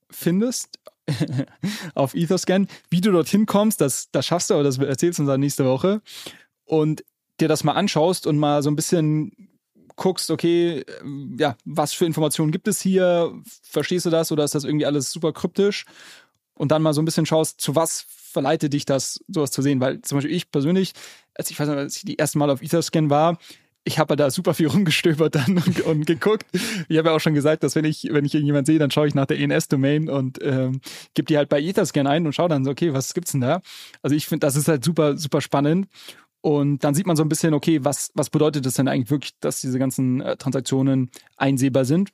Speaker 2: findest auf Etherscan, wie du dorthin kommst, das, das schaffst du, aber das erzählst du uns dann nächste Woche und dir das mal anschaust und mal so ein bisschen guckst, okay, ja, was für Informationen gibt es hier? Verstehst du das oder ist das irgendwie alles super kryptisch? Und dann mal so ein bisschen schaust, zu was verleitet dich das, sowas zu sehen? Weil zum Beispiel ich persönlich, als ich weiß nicht, als ich die erste Mal auf Etherscan war, ich habe da super viel rumgestöbert dann und, und geguckt. Ich habe ja auch schon gesagt, dass wenn ich, wenn ich irgendjemand sehe, dann schaue ich nach der ENS-Domain und ähm, gebe die halt bei Etherscan ein und schaue dann so, okay, was gibt's denn da? Also ich finde, das ist halt super, super spannend. Und dann sieht man so ein bisschen, okay, was, was bedeutet das denn eigentlich wirklich, dass diese ganzen äh, Transaktionen einsehbar sind?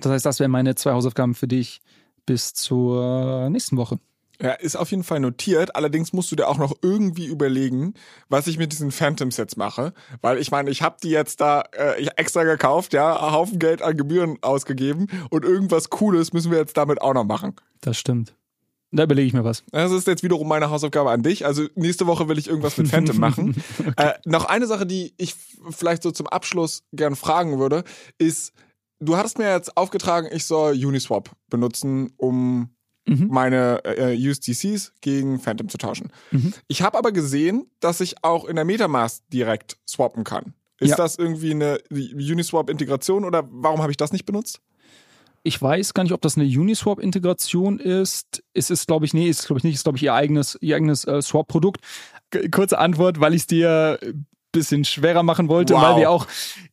Speaker 2: Das heißt, das wären meine zwei Hausaufgaben für dich bis zur nächsten Woche.
Speaker 1: Ja, ist auf jeden Fall notiert. Allerdings musst du dir auch noch irgendwie überlegen, was ich mit diesen Phantoms jetzt mache. Weil ich meine, ich habe die jetzt da äh, extra gekauft, ja, einen Haufen Geld an Gebühren ausgegeben und irgendwas Cooles müssen wir jetzt damit auch noch machen.
Speaker 2: Das stimmt. Da überlege ich mir was.
Speaker 1: Das ist jetzt wiederum meine Hausaufgabe an dich. Also nächste Woche will ich irgendwas mit Phantom machen. okay. äh, noch eine Sache, die ich vielleicht so zum Abschluss gern fragen würde, ist, du hattest mir jetzt aufgetragen, ich soll Uniswap benutzen, um mhm. meine äh, USDCs gegen Phantom zu tauschen. Mhm. Ich habe aber gesehen, dass ich auch in der Metamask direkt swappen kann. Ist ja. das irgendwie eine Uniswap-Integration oder warum habe ich das nicht benutzt?
Speaker 2: Ich weiß gar nicht, ob das eine Uniswap-Integration ist. Es ist, glaube ich, nee, ist, glaube ich, nicht, ist, glaube ich, ihr eigenes, ihr eigenes äh, Swap-Produkt. Kurze Antwort, weil ich es dir bisschen schwerer machen wollte, wow. weil wir auch,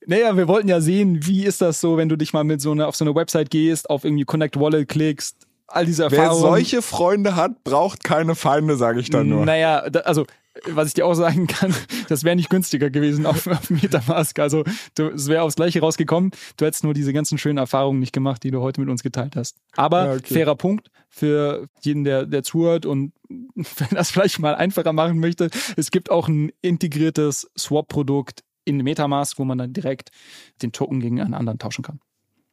Speaker 2: naja, wir wollten ja sehen, wie ist das so, wenn du dich mal mit so einer, auf so eine Website gehst, auf irgendwie Connect Wallet klickst, all diese Erfahrungen.
Speaker 1: Wer solche Freunde hat, braucht keine Feinde, sage ich dann nur.
Speaker 2: Naja, also was ich dir auch sagen kann, das wäre nicht günstiger gewesen auf, auf Metamask. Also es wäre aufs Gleiche rausgekommen. Du hättest nur diese ganzen schönen Erfahrungen nicht gemacht, die du heute mit uns geteilt hast. Aber ja, okay. fairer Punkt für jeden, der, der zuhört und wenn das vielleicht mal einfacher machen möchte. Es gibt auch ein integriertes Swap-Produkt in Metamask, wo man dann direkt den Token gegen einen anderen tauschen kann.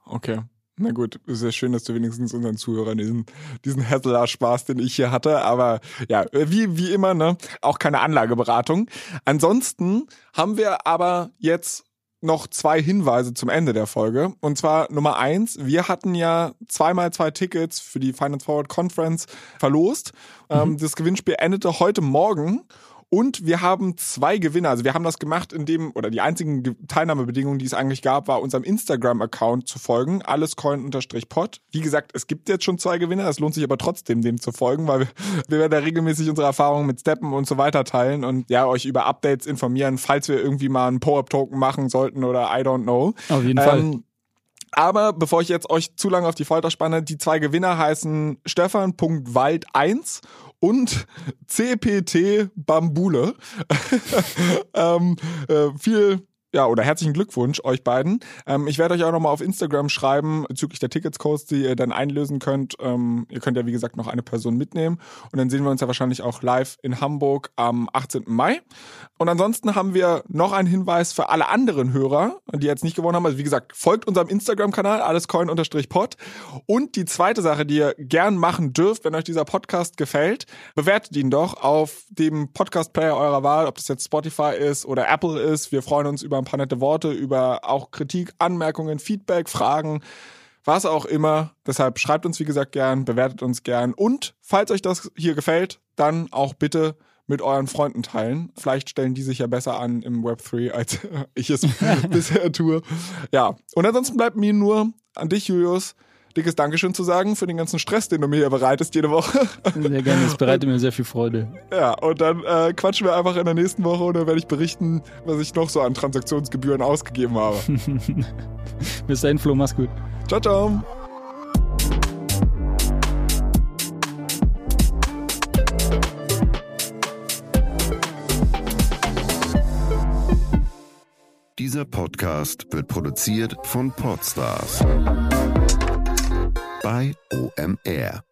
Speaker 1: Okay. Na gut, ist ja schön, dass du wenigstens unseren Zuhörern diesen, diesen Hassler-Spaß, den ich hier hatte. Aber ja, wie, wie immer, ne, auch keine Anlageberatung. Ansonsten haben wir aber jetzt noch zwei Hinweise zum Ende der Folge. Und zwar Nummer eins, wir hatten ja zweimal zwei Tickets für die Finance Forward Conference verlost. Mhm. Ähm, das Gewinnspiel endete heute Morgen. Und wir haben zwei Gewinner. Also wir haben das gemacht, indem, oder die einzigen Teilnahmebedingungen, die es eigentlich gab, war unserem Instagram-Account zu folgen. Allescoin-pod. Wie gesagt, es gibt jetzt schon zwei Gewinner. Es lohnt sich aber trotzdem, dem zu folgen, weil wir, wir werden da regelmäßig unsere Erfahrungen mit Steppen und so weiter teilen und ja, euch über Updates informieren, falls wir irgendwie mal einen Po-Up-Token machen sollten oder I don't know.
Speaker 2: Auf jeden ähm, Fall.
Speaker 1: Aber bevor ich jetzt euch zu lange auf die Folter spanne, die zwei Gewinner heißen Stefan.wald1 und CPT Bambule. ähm, äh, viel ja, oder herzlichen Glückwunsch euch beiden. Ähm, ich werde euch auch nochmal auf Instagram schreiben bezüglich der Ticketscodes, die ihr dann einlösen könnt. Ähm, ihr könnt ja, wie gesagt, noch eine Person mitnehmen. Und dann sehen wir uns ja wahrscheinlich auch live in Hamburg am 18. Mai. Und ansonsten haben wir noch einen Hinweis für alle anderen Hörer, die jetzt nicht gewonnen haben. Also wie gesagt, folgt unserem Instagram-Kanal, allescoin-pod. Und die zweite Sache, die ihr gern machen dürft, wenn euch dieser Podcast gefällt, bewertet ihn doch auf dem Podcast-Player eurer Wahl, ob das jetzt Spotify ist oder Apple ist. Wir freuen uns über paar nette Worte, über auch Kritik, Anmerkungen, Feedback, Fragen, was auch immer. Deshalb schreibt uns, wie gesagt, gern, bewertet uns gern und falls euch das hier gefällt, dann auch bitte mit euren Freunden teilen. Vielleicht stellen die sich ja besser an im Web 3, als ich es bisher tue. Ja, und ansonsten bleibt mir nur an dich, Julius, dickes Dankeschön zu sagen für den ganzen Stress, den du mir hier bereitest jede Woche.
Speaker 2: Sehr gerne, das bereitet mir sehr viel Freude.
Speaker 1: Ja, und dann äh, quatschen wir einfach in der nächsten Woche und dann werde ich berichten, was ich noch so an Transaktionsgebühren ausgegeben habe.
Speaker 2: Bis dahin, Flo, mach's gut.
Speaker 1: Ciao, ciao.
Speaker 3: Dieser Podcast wird produziert von Podstars bei OMR.